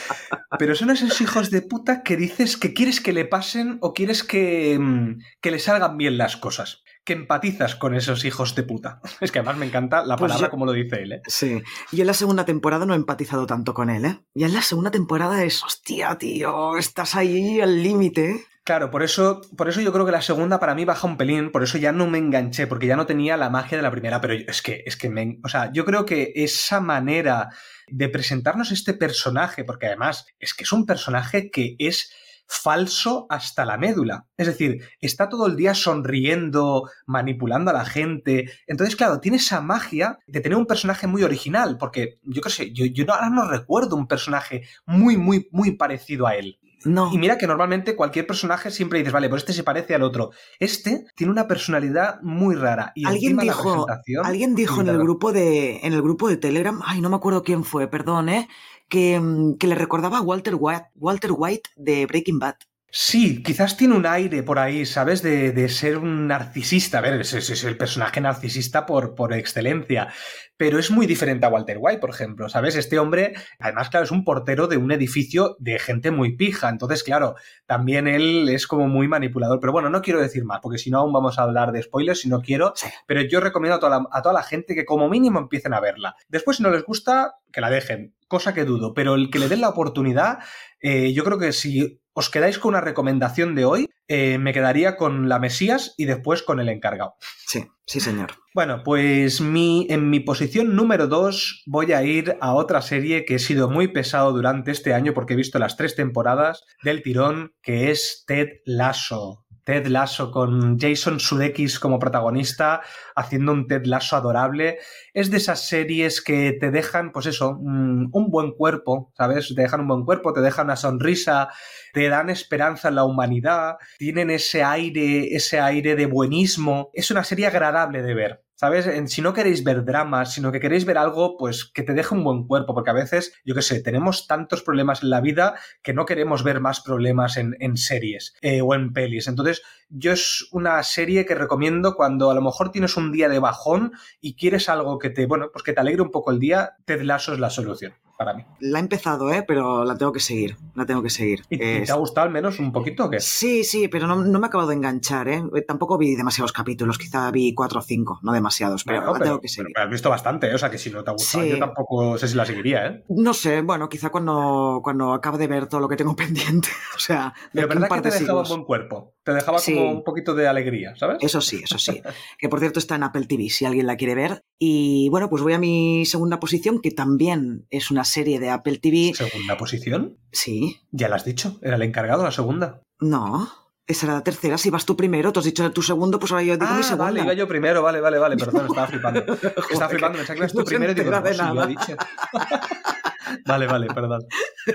I: Pero son esos hijos de puta que dices que quieres que le pasen o quieres que, mm, que le salgan bien las cosas. Que empatizas con esos hijos de puta. Es que además me encanta la
B: Pues
I: palabra
B: yo-
I: como lo dice él. ¿eh?
B: Sí, yo en la segunda temporada no he empatizado tanto con él, ¿eh? Ya en la segunda temporada es, hostia, tío, estás ahí al límite.
I: Claro, por eso, por eso yo creo que la segunda para mí baja un pelín, por eso ya no me enganché, porque ya no tenía la magia de la primera, pero es que, es que me, o sea, yo creo que esa manera de presentarnos este personaje, porque además es que es un personaje que es falso hasta la médula. Es decir, está todo el día sonriendo, manipulando a la gente. Entonces, claro, tiene esa magia de tener un personaje muy original, porque yo qué sé, yo, yo ahora no recuerdo un personaje muy, muy, muy parecido a él.
B: No.
I: Y mira que normalmente cualquier personaje siempre dices, vale, pues este se parece al otro. Este tiene una personalidad muy rara. Y
B: alguien
I: la
B: dijo, alguien dijo en el grupo de en el grupo de Telegram, ay, no me acuerdo quién fue, perdón, ¿eh? que, mm, que le recordaba a Walter White, Walter White de Breaking Bad.
I: Sí, quizás tiene un aire por ahí, ¿sabes? De, de ser un narcisista. A ver, es, es- es el personaje narcisista por, por excelencia. Pero es muy diferente a Walter White, por ejemplo, ¿sabes? Este hombre, además, claro, es un portero de un edificio de gente muy pija. Entonces, claro, también él es como muy manipulador. Pero bueno, no quiero decir más, porque si no, aún vamos a hablar de spoilers si no quiero.
B: Sí.
I: Pero yo recomiendo a toda, la, a toda la gente que como mínimo empiecen a verla. Después, si no les gusta, que la dejen. Cosa que dudo. Pero el que le den la oportunidad, eh, yo creo que si os quedáis con una recomendación de hoy, eh, me quedaría con la Mesías y después con el encargado.
B: Sí, sí, señor.
I: Bueno, pues mi, en mi posición número 2 voy a ir a otra serie que he sido muy pesado durante este año porque he visto las tres temporadas del tirón, que es Ted Lasso. Ted Lasso con Jason Sudeikis como protagonista, haciendo un Ted Lasso adorable. Es de esas series que te dejan, pues eso, un, un buen cuerpo, ¿sabes? Te dejan un buen cuerpo, te dejan una sonrisa, te dan esperanza en la humanidad, tienen ese aire, ese aire de buenismo. Es una serie agradable de ver. ¿Sabes? En- Si no queréis ver dramas, sino que queréis ver algo, pues que te deje un buen cuerpo, porque a veces, yo qué sé, tenemos tantos problemas en la vida que no queremos ver más problemas en, series eh, o en pelis. Entonces, yo es una serie que recomiendo cuando a lo mejor tienes un día de bajón y quieres algo que te, bueno, pues que te alegre un poco el día, Ted Lasso es la solución para mí.
B: La he empezado, ¿eh? pero la tengo que seguir. La tengo que seguir.
I: ¿Y,
B: Es-
I: te ha gustado al menos un poquito o qué?
B: Sí, sí, pero no, no me he acabado de enganchar, ¿eh? Tampoco vi demasiados capítulos, quizá vi cuatro o cinco, no demasiados, pero
I: Bueno,
B: la tengo que seguir.
I: pero has visto bastante, ¿eh? o sea que si no te ha gustado,
B: Sí.
I: yo tampoco sé si la seguiría, ¿eh?
B: No sé, bueno, quizá cuando, cuando acabe de ver todo lo que tengo pendiente. O sea, de
I: Pero verdad que te
B: de
I: dejaba un buen cuerpo. Te dejaba
B: Sí.
I: como un poquito de alegría, ¿sabes?
B: Eso sí, eso sí. Que por cierto está en Apple TV, si alguien la quiere ver. Y bueno, pues voy a mi segunda posición, que también es una serie de Apple TV.
I: Segunda posición.
B: Sí,
I: Ya la has dicho. Era el encargado la segunda.
B: no. Esa era la tercera. Si vas tú primero, tú has dicho tu segundo, pues ahora yo digo mi
I: Ah,
B: segunda.
I: vale, iba yo primero, vale, vale, vale, perdón, estaba flipando. Estaba flipando, que eras tú
B: no
I: primero y digo,
B: entera
I: no,
B: de
I: si yo
B: nada.
I: he dicho. vale, vale, perdón.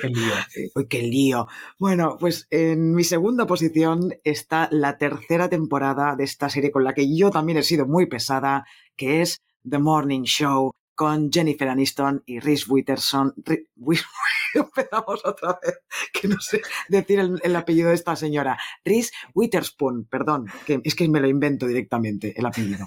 I: Qué lío.
B: Uy, qué lío. Bueno, pues en mi segunda posición está la tercera temporada de esta serie con la que yo también he sido muy pesada, que es The Morning Show con Jennifer Aniston y Reese Witherspoon. Empezamos otra vez, que no sé decir el, el apellido de esta señora. Reese Witherspoon, perdón, que es que me lo invento directamente el apellido.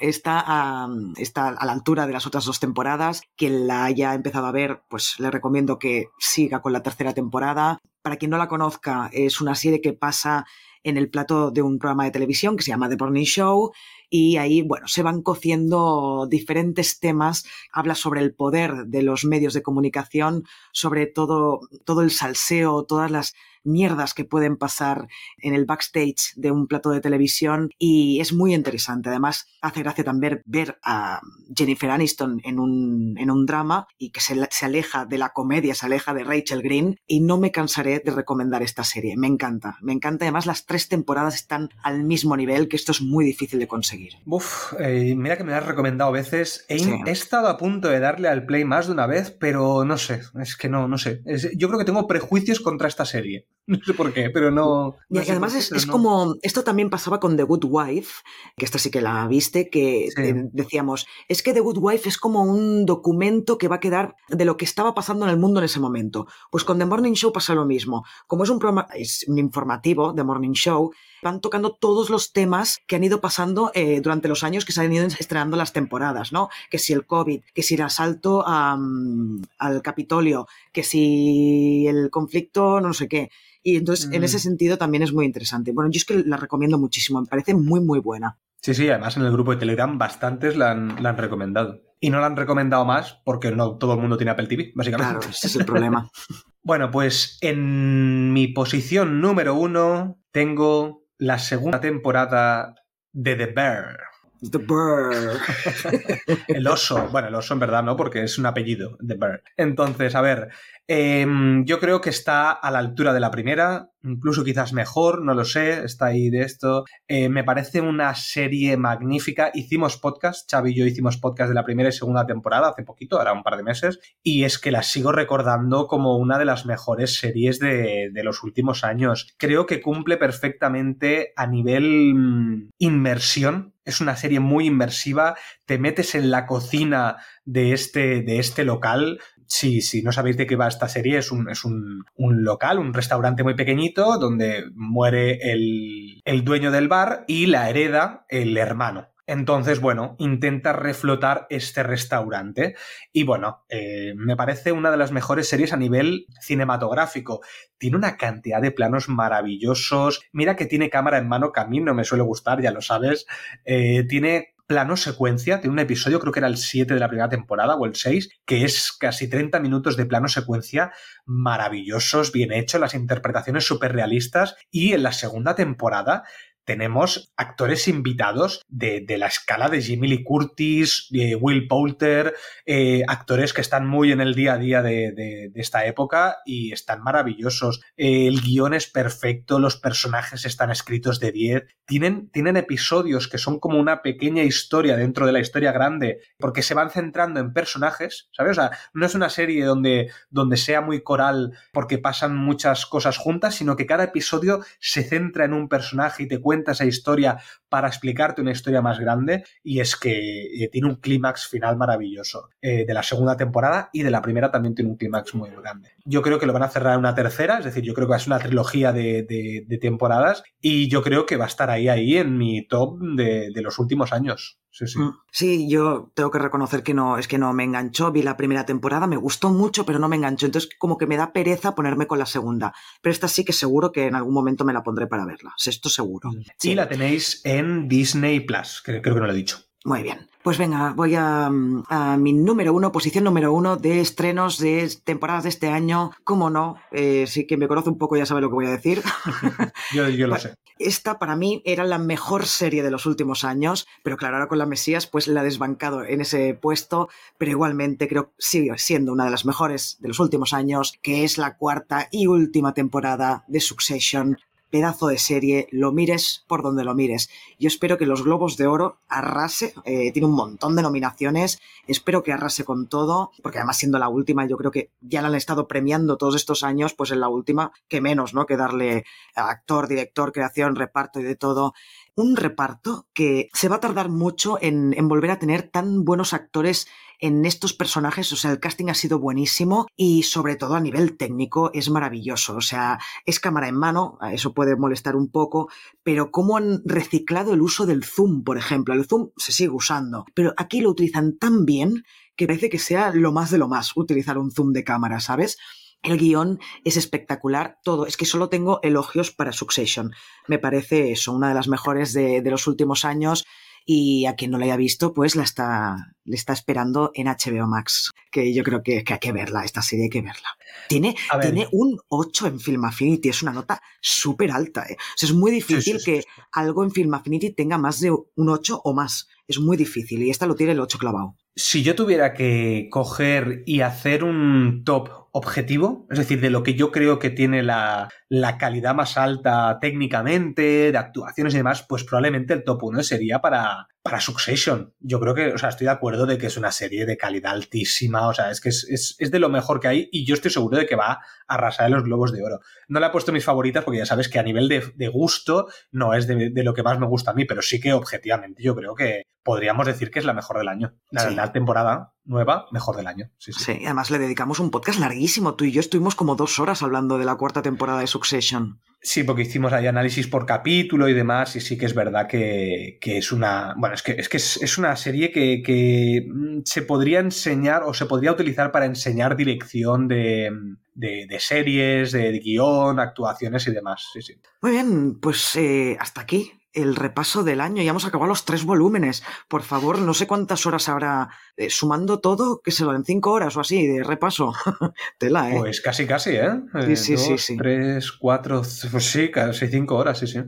B: Está a, está a la altura de las otras dos temporadas. Quien la haya empezado a ver, pues le recomiendo que siga con la tercera temporada. Para quien no la conozca, es una serie que pasa en el plato de un programa de televisión que se llama The Morning Show y ahí, bueno, se van cociendo diferentes temas. Habla sobre el poder de los medios de comunicación, sobre todo, todo el salseo, todas las mierdas que pueden pasar en el backstage de un plato de televisión y es muy interesante. Además, hace gracia también ver a Jennifer Aniston en un, en un drama y que se, se aleja de la comedia, se aleja de Rachel Green y no me cansaré de recomendar esta serie. Me encanta, me encanta. Además, las tres temporadas están al mismo nivel, que esto es muy difícil de conseguir.
I: Uf, eh, mira que me la has recomendado veces. He,
B: Sí.
I: he estado a punto de darle al play más de una vez, pero no sé. Es que no, no sé. Es- yo creo que tengo prejuicios contra esta serie. No sé por qué, pero no.
B: Y
I: no
B: además
I: qué,
B: es, es
I: no.
B: como, esto también pasaba con The Good Wife, que esta sí que la viste, que
I: Sí.
B: decíamos, es que The Good Wife es como un documento que va a quedar de lo que estaba pasando en el mundo en ese momento. Pues con The Morning Show pasa lo mismo. Como es un programa, es un informativo, The Morning Show, van tocando todos los temas que han ido pasando eh, durante los años que se han ido estrenando las temporadas, ¿no? Que si el COVID, que si el asalto a, mm, al Capitolio, que si el conflicto no sé qué. Y entonces, en
I: Mm.
B: ese sentido, también es muy interesante. Bueno, yo es que la recomiendo muchísimo, me parece muy, muy buena.
I: Sí, sí, además en el grupo de Telegram bastantes la han, la han recomendado. Y no la han recomendado más porque no todo el mundo tiene Apple TV, básicamente.
B: Claro, ese es el problema.
I: Bueno, pues en mi posición número uno tengo la segunda temporada de The Bear.
B: The Bird.
I: el oso. Bueno, el oso en verdad no, porque es un apellido, The Bird. Entonces, a ver, em, yo creo que está a la altura de la primera, incluso quizás mejor, no lo sé, está ahí de esto. Eh, me parece una serie magnífica. Hicimos podcast, Xavi y yo hicimos podcast de la primera y segunda temporada hace poquito, ahora un par de meses, y es que la sigo recordando como una de las mejores series de, de los últimos años. Creo que cumple perfectamente a nivel mm, inmersión es una serie muy inmersiva, te metes en la cocina de este, de este local. Si, si no sabéis de qué va esta serie, es un, es un, un local, un restaurante muy pequeñito donde muere el, el dueño del bar y la hereda el hermano. Entonces, bueno, intenta reflotar este restaurante. Y bueno, eh, me parece una de las mejores series a nivel cinematográfico. Tiene una cantidad de planos maravillosos. Mira que tiene cámara en mano, que a mí no me suele gustar, ya lo sabes. Eh, tiene plano secuencia, tiene un episodio, creo que era el 7 de la primera temporada o el 6, que es casi 30 minutos de plano secuencia maravillosos, bien hechos, las interpretaciones súper realistas y en la segunda temporada tenemos actores invitados de, de, la escala de Jimmy Lee Curtis, de Will Poulter, eh, actores que están muy en el día a día de, de, de esta época y están maravillosos. Eh, el guion es perfecto, los personajes están escritos de 10, tienen, tienen episodios que son como una pequeña historia dentro de la historia grande, porque se van centrando en personajes, ¿sabes? O sea, no es una serie donde, donde sea muy coral porque pasan muchas cosas juntas, sino que cada episodio se centra en un personaje y te cuenta esa historia para explicarte una historia más grande y es que eh, tiene un clímax final maravilloso eh, de la segunda temporada y de la primera también tiene un clímax muy grande. Yo creo que lo van a cerrar en una tercera, es decir, yo creo que es una trilogía de, temporadas y yo creo que va a estar ahí, ahí en mi top de los últimos años. Sí, sí.
B: sí, yo tengo que reconocer que no, es que no me enganchó. Vi la primera temporada, me gustó mucho, pero no me enganchó. Entonces, como que me da pereza ponerme con la segunda. Pero esta sí que seguro que en algún momento me la pondré para verla. Esto seguro.
I: Sí, la tenéis en Disney Plus, que creo que no lo he dicho.
B: Muy bien. Pues venga, voy a, a, mi número uno, posición número uno de estrenos de temporadas de este año. ¿Cómo no? Eh, sí que me conoce un poco, ya sabe lo que voy a decir.
I: yo, yo lo sé.
B: Esta para mí era la mejor serie de los últimos años, pero claro, ahora con la Mesías pues la he desbancado en ese puesto, pero igualmente creo que sigue siendo una de las mejores de los últimos años, que es la cuarta y última temporada de Succession, pedazo de serie, lo mires por donde lo mires. Yo espero que los Globos de Oro arrase, eh, tiene un montón de nominaciones, espero que arrase con todo, porque además siendo la última, yo creo que ya la han estado premiando todos estos años, pues en la última, que menos, ¿no? Que darle actor, director, creación, reparto y de todo. Un reparto que se va a tardar mucho en, en volver a tener tan buenos actores en estos personajes, o sea, el casting ha sido buenísimo y sobre todo a nivel técnico es maravilloso, o sea, es cámara en mano, eso puede molestar un poco, pero cómo han reciclado el uso del zoom, por ejemplo, el zoom se sigue usando, pero aquí lo utilizan tan bien que parece que sea lo más de lo más utilizar un zoom de cámara, ¿sabes? El guion es espectacular, todo. Es que solo tengo elogios para Succession. Me parece eso, una de las mejores de, de los últimos años y a quien no la haya visto, pues la está, le está esperando en HBO Max, que yo creo que, que hay que verla, esta serie hay que verla. Tiene, tiene un 8 en Film Affinity, es una nota súper alta. ¿eh? O sea, es muy difícil sí, sí, que sí, algo en Film Affinity tenga más de un 8 o más. Es muy difícil y esta lo tiene el 8 clavado.
I: Si yo tuviera que coger y hacer un top objetivo, es decir, de lo que yo creo que tiene la, la, calidad más alta técnicamente, de actuaciones y demás, pues probablemente el top 1 sería para, para Succession. Yo creo que, o sea, estoy de acuerdo de que es una serie de calidad altísima, o sea, es que es, es, es de lo mejor que hay y yo estoy seguro de que va a arrasar en los globos de oro. No le he puesto mis favoritas porque ya sabes que a nivel de, de gusto no es de, de, lo que más me gusta a mí, pero sí que objetivamente yo creo que podríamos decir que es la mejor del año. La, sí. la temporada nueva, mejor del año. Sí, sí.
B: sí, además le dedicamos un podcast larguísimo. Tú y yo estuvimos como dos horas hablando de la cuarta temporada de Succession.
I: Sí, porque hicimos ahí análisis por capítulo y demás, y sí que es verdad que, que es una. Bueno, es que es, que es, es una serie que, que, se podría enseñar o se podría utilizar para enseñar dirección de, de, de series, de, de, guion, actuaciones y demás. Sí, sí.
B: Muy bien, pues eh, hasta aquí el repaso del año. Ya hemos acabado los tres volúmenes. Por favor, no sé cuántas horas habrá eh, sumando todo, que se lo en cinco horas o así, de repaso. Tela, ¿eh?
I: Pues casi, casi, ¿eh?
B: Sí, sí, sí,
I: Dos,
B: sí.
I: Tres, cuatro, pues sí, casi cinco horas, sí, sí.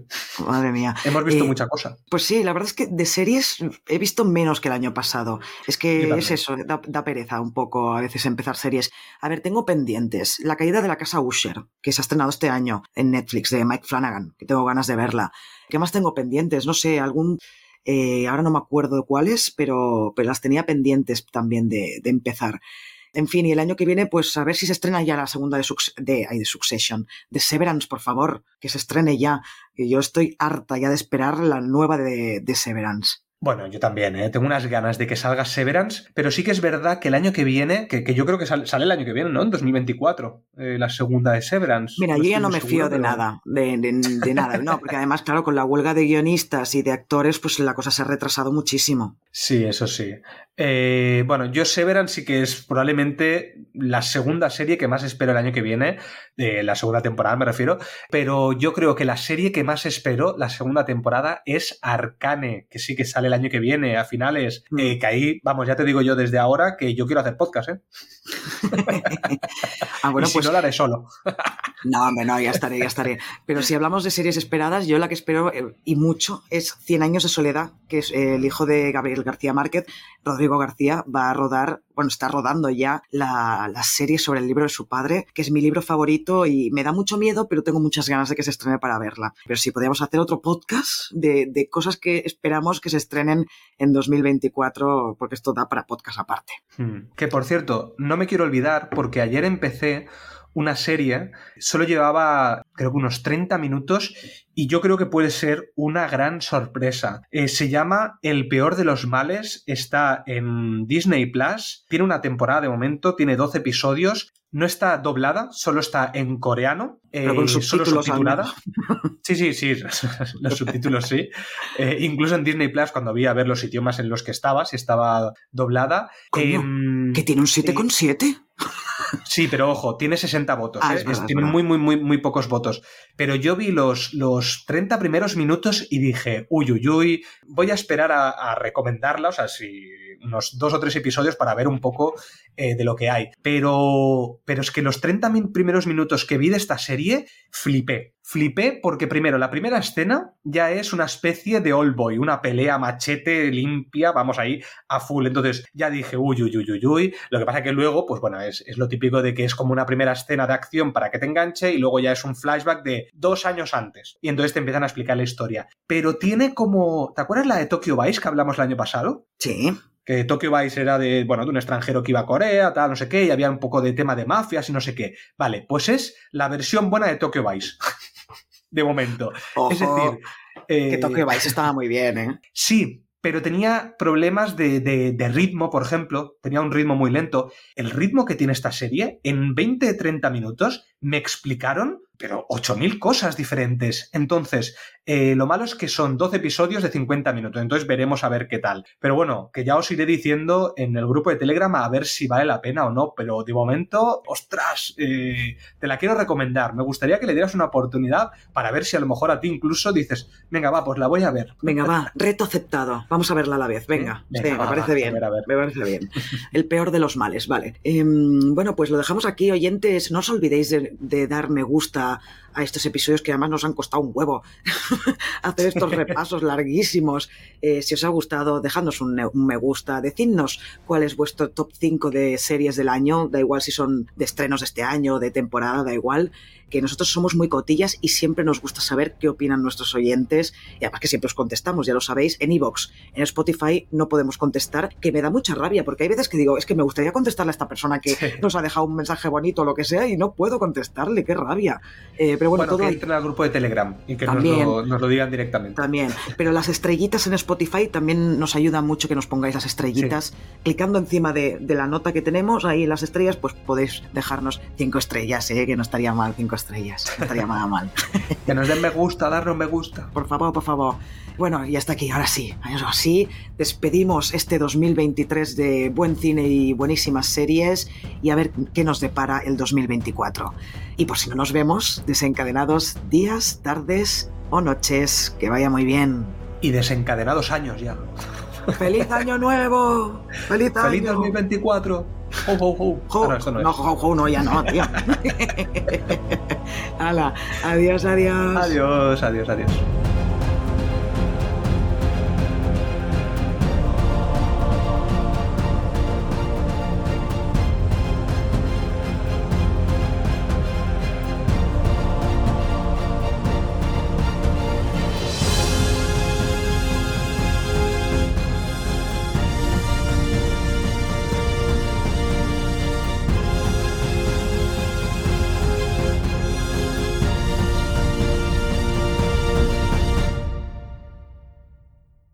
B: Madre mía.
I: Hemos visto
B: Eh,
I: mucha cosa.
B: Pues sí, la verdad es que de series he visto menos que el año pasado. Es que es eso, da, da pereza un poco a veces empezar series. A ver, tengo pendientes. La caída de la casa Usher, que se ha estrenado este año en Netflix, de Mike Flanagan, que tengo ganas de verla. ¿Qué más tengo pendientes? No sé, algún... eh, ahora no me acuerdo cuáles, pero, pero las tenía pendientes también de, de empezar. En fin, y el año que viene, pues a ver si se estrena ya la segunda de, de, de Succession. De Severance, por favor, que se estrene ya. Yo estoy harta ya de esperar la nueva de, de Severance.
I: Bueno, yo también, ¿eh? tengo unas ganas de que salga Severance, pero sí que es verdad que el año que viene, que, que yo creo que sal- sale el año que viene, ¿no? En 2024, eh, la segunda de Severance.
B: Mira, yo ya no me fío de nada, de, de- de nada, no, porque además, claro, con la huelga de guionistas y de actores, pues la cosa se ha retrasado muchísimo.
I: Sí, eso sí. Eh, bueno, yo Severance sí que es probablemente la segunda serie que más espero el año que viene, de la segunda temporada me refiero, pero yo creo que la serie que más espero la segunda temporada es Arcane, que sí que sale el año que viene, a finales,
B: Mm.
I: eh, que ahí, vamos, ya te digo yo desde ahora que yo quiero hacer podcast, ¿eh?
B: Ah, bueno,
I: y si
B: pues
I: no, lo haré solo.
B: no, hombre, no, ya estaré, ya estaré. Pero si hablamos de series esperadas, yo la que espero, eh, y mucho, es Cien años de soledad, que es el hijo de Gabriel García Márquez, Rodrigo García, va a rodar, bueno, está rodando ya la, la serie sobre el libro de su padre, que es mi libro favorito y me da mucho miedo, pero tengo muchas ganas de que se estrene para verla. Pero si podríamos hacer otro podcast de, de cosas que esperamos que se estrenen en 2024, porque esto da para podcast aparte.
I: Hmm. Que por cierto, no me quiero olvidar porque ayer empecé una serie, solo llevaba creo que unos 30 minutos y yo creo que puede ser una gran sorpresa. Eh, se llama El peor de los males, está en Disney Plus, tiene una temporada de momento, tiene 12 episodios, no está doblada, solo está en coreano,
B: Pero con
I: eh, solo subtitulada. Sí, sí, sí, los subtítulos sí. Eh, incluso en Disney Plus, cuando vi a ver los idiomas en los que estaba, si estaba doblada.
B: Coño,
I: em,
B: ¿Que tiene un
I: eh,
B: 7,7?
I: Sí, pero ojo, tiene 60 votos.
B: Ah,
I: ¿eh?
B: es verdad,
I: Es-
B: es
I: tiene muy, muy, muy, muy pocos votos. Pero yo vi los, los 30 primeros minutos y dije, uy, uy, uy, voy a esperar a, a recomendarla, o sea, si unos dos o tres episodios para ver un poco eh, de lo que hay. Pero, pero es que los 30 min- primeros minutos que vi de esta serie, flipé. Flipé porque primero, la primera escena ya es una especie de All Boy, una pelea machete limpia, vamos ahí a full. Entonces ya dije, uy, uy, uy, uy, uy. Lo que pasa que luego, pues bueno, es, es lo típico de que es como una primera escena de acción para que te enganche y luego ya es un flashback de dos años antes. Y entonces te empiezan a explicar la historia. Pero tiene como... ¿Te acuerdas la de Tokyo Vice que hablamos el año pasado?
B: Sí.
I: Que Tokyo Vice era de, bueno, de un extranjero que iba a Corea, tal, no sé qué, y había un poco de tema de mafias y no sé qué. Vale, pues es la versión buena de Tokyo Vice. de momento.
B: Ojo,
I: es decir, eh,
B: que Tokyo Vice estaba muy bien, ¿eh?
I: Sí, pero tenía problemas de, de- de ritmo, por ejemplo. Tenía un ritmo muy lento. El ritmo que tiene esta serie, en 20-30 minutos, me explicaron, pero 8.000 cosas diferentes. Entonces, eh, lo malo es que son 12 episodios de 50 minutos. Entonces veremos a ver qué tal. Pero bueno, que ya os iré diciendo en el grupo de Telegram a ver si vale la pena o no. Pero de momento, ostras, eh, te la quiero recomendar. Me gustaría que le dieras una oportunidad para ver si a lo mejor a ti incluso dices, venga, va, pues la voy a ver.
B: Venga, va, reto aceptado. Vamos a verla a la vez. Venga,
I: Venga,
B: sí,
I: va,
B: me parece
I: va,
B: bien.
I: a ver, a ver.
B: Me parece bien. El peor de los males, vale. Em, bueno, pues lo dejamos aquí, oyentes. No os olvidéis de, de dar me gusta a estos episodios que además nos han costado un huevo hacer estos repasos larguísimos. Eh, si os ha gustado, dejadnos un, me gusta, decidnos cuál es vuestro top 5 de series del año, da igual si son de estrenos de este año, de temporada, da igual, que nosotros somos muy cotillas y siempre nos gusta saber qué opinan nuestros oyentes y además que siempre os contestamos, ya lo sabéis, en iVoox, en Spotify no podemos contestar, que me da mucha rabia porque hay veces que digo, es que me gustaría contestarle a esta persona que
I: Sí.
B: nos ha dejado un mensaje bonito o lo que sea y no puedo contestarle, qué rabia. Eh, pero bueno,
I: Bueno,
B: todo
I: que entren al grupo de Telegram y que nos
B: También.
I: lo, nos lo digan directamente.
B: también. Pero las estrellitas en Spotify también nos ayudan mucho que nos pongáis las estrellitas. Clicando encima de, de la nota que tenemos, ahí en las estrellas, pues podéis dejarnos cinco estrellas, ¿eh? que no estaría mal, cinco estrellas. No estaría nada mal.
I: Que nos den me gusta, darnos me gusta.
B: Por favor, por favor. Bueno, y hasta aquí, ahora sí. Ahora sí, despedimos este 2023 de buen cine y buenísimas series y a ver qué nos depara el 2024. Y por si no nos vemos, desencadenados días, tardes o noches. Que vaya muy bien.
I: Y desencadenados años ya.
B: ¡Feliz año nuevo! ¡Feliz año!
I: ¡Feliz 2024! ¡Ho, ho, ho! Ah, no, no es.
B: no, ya no, tío. Hala, adiós, adiós.
I: Adiós, adiós, adiós.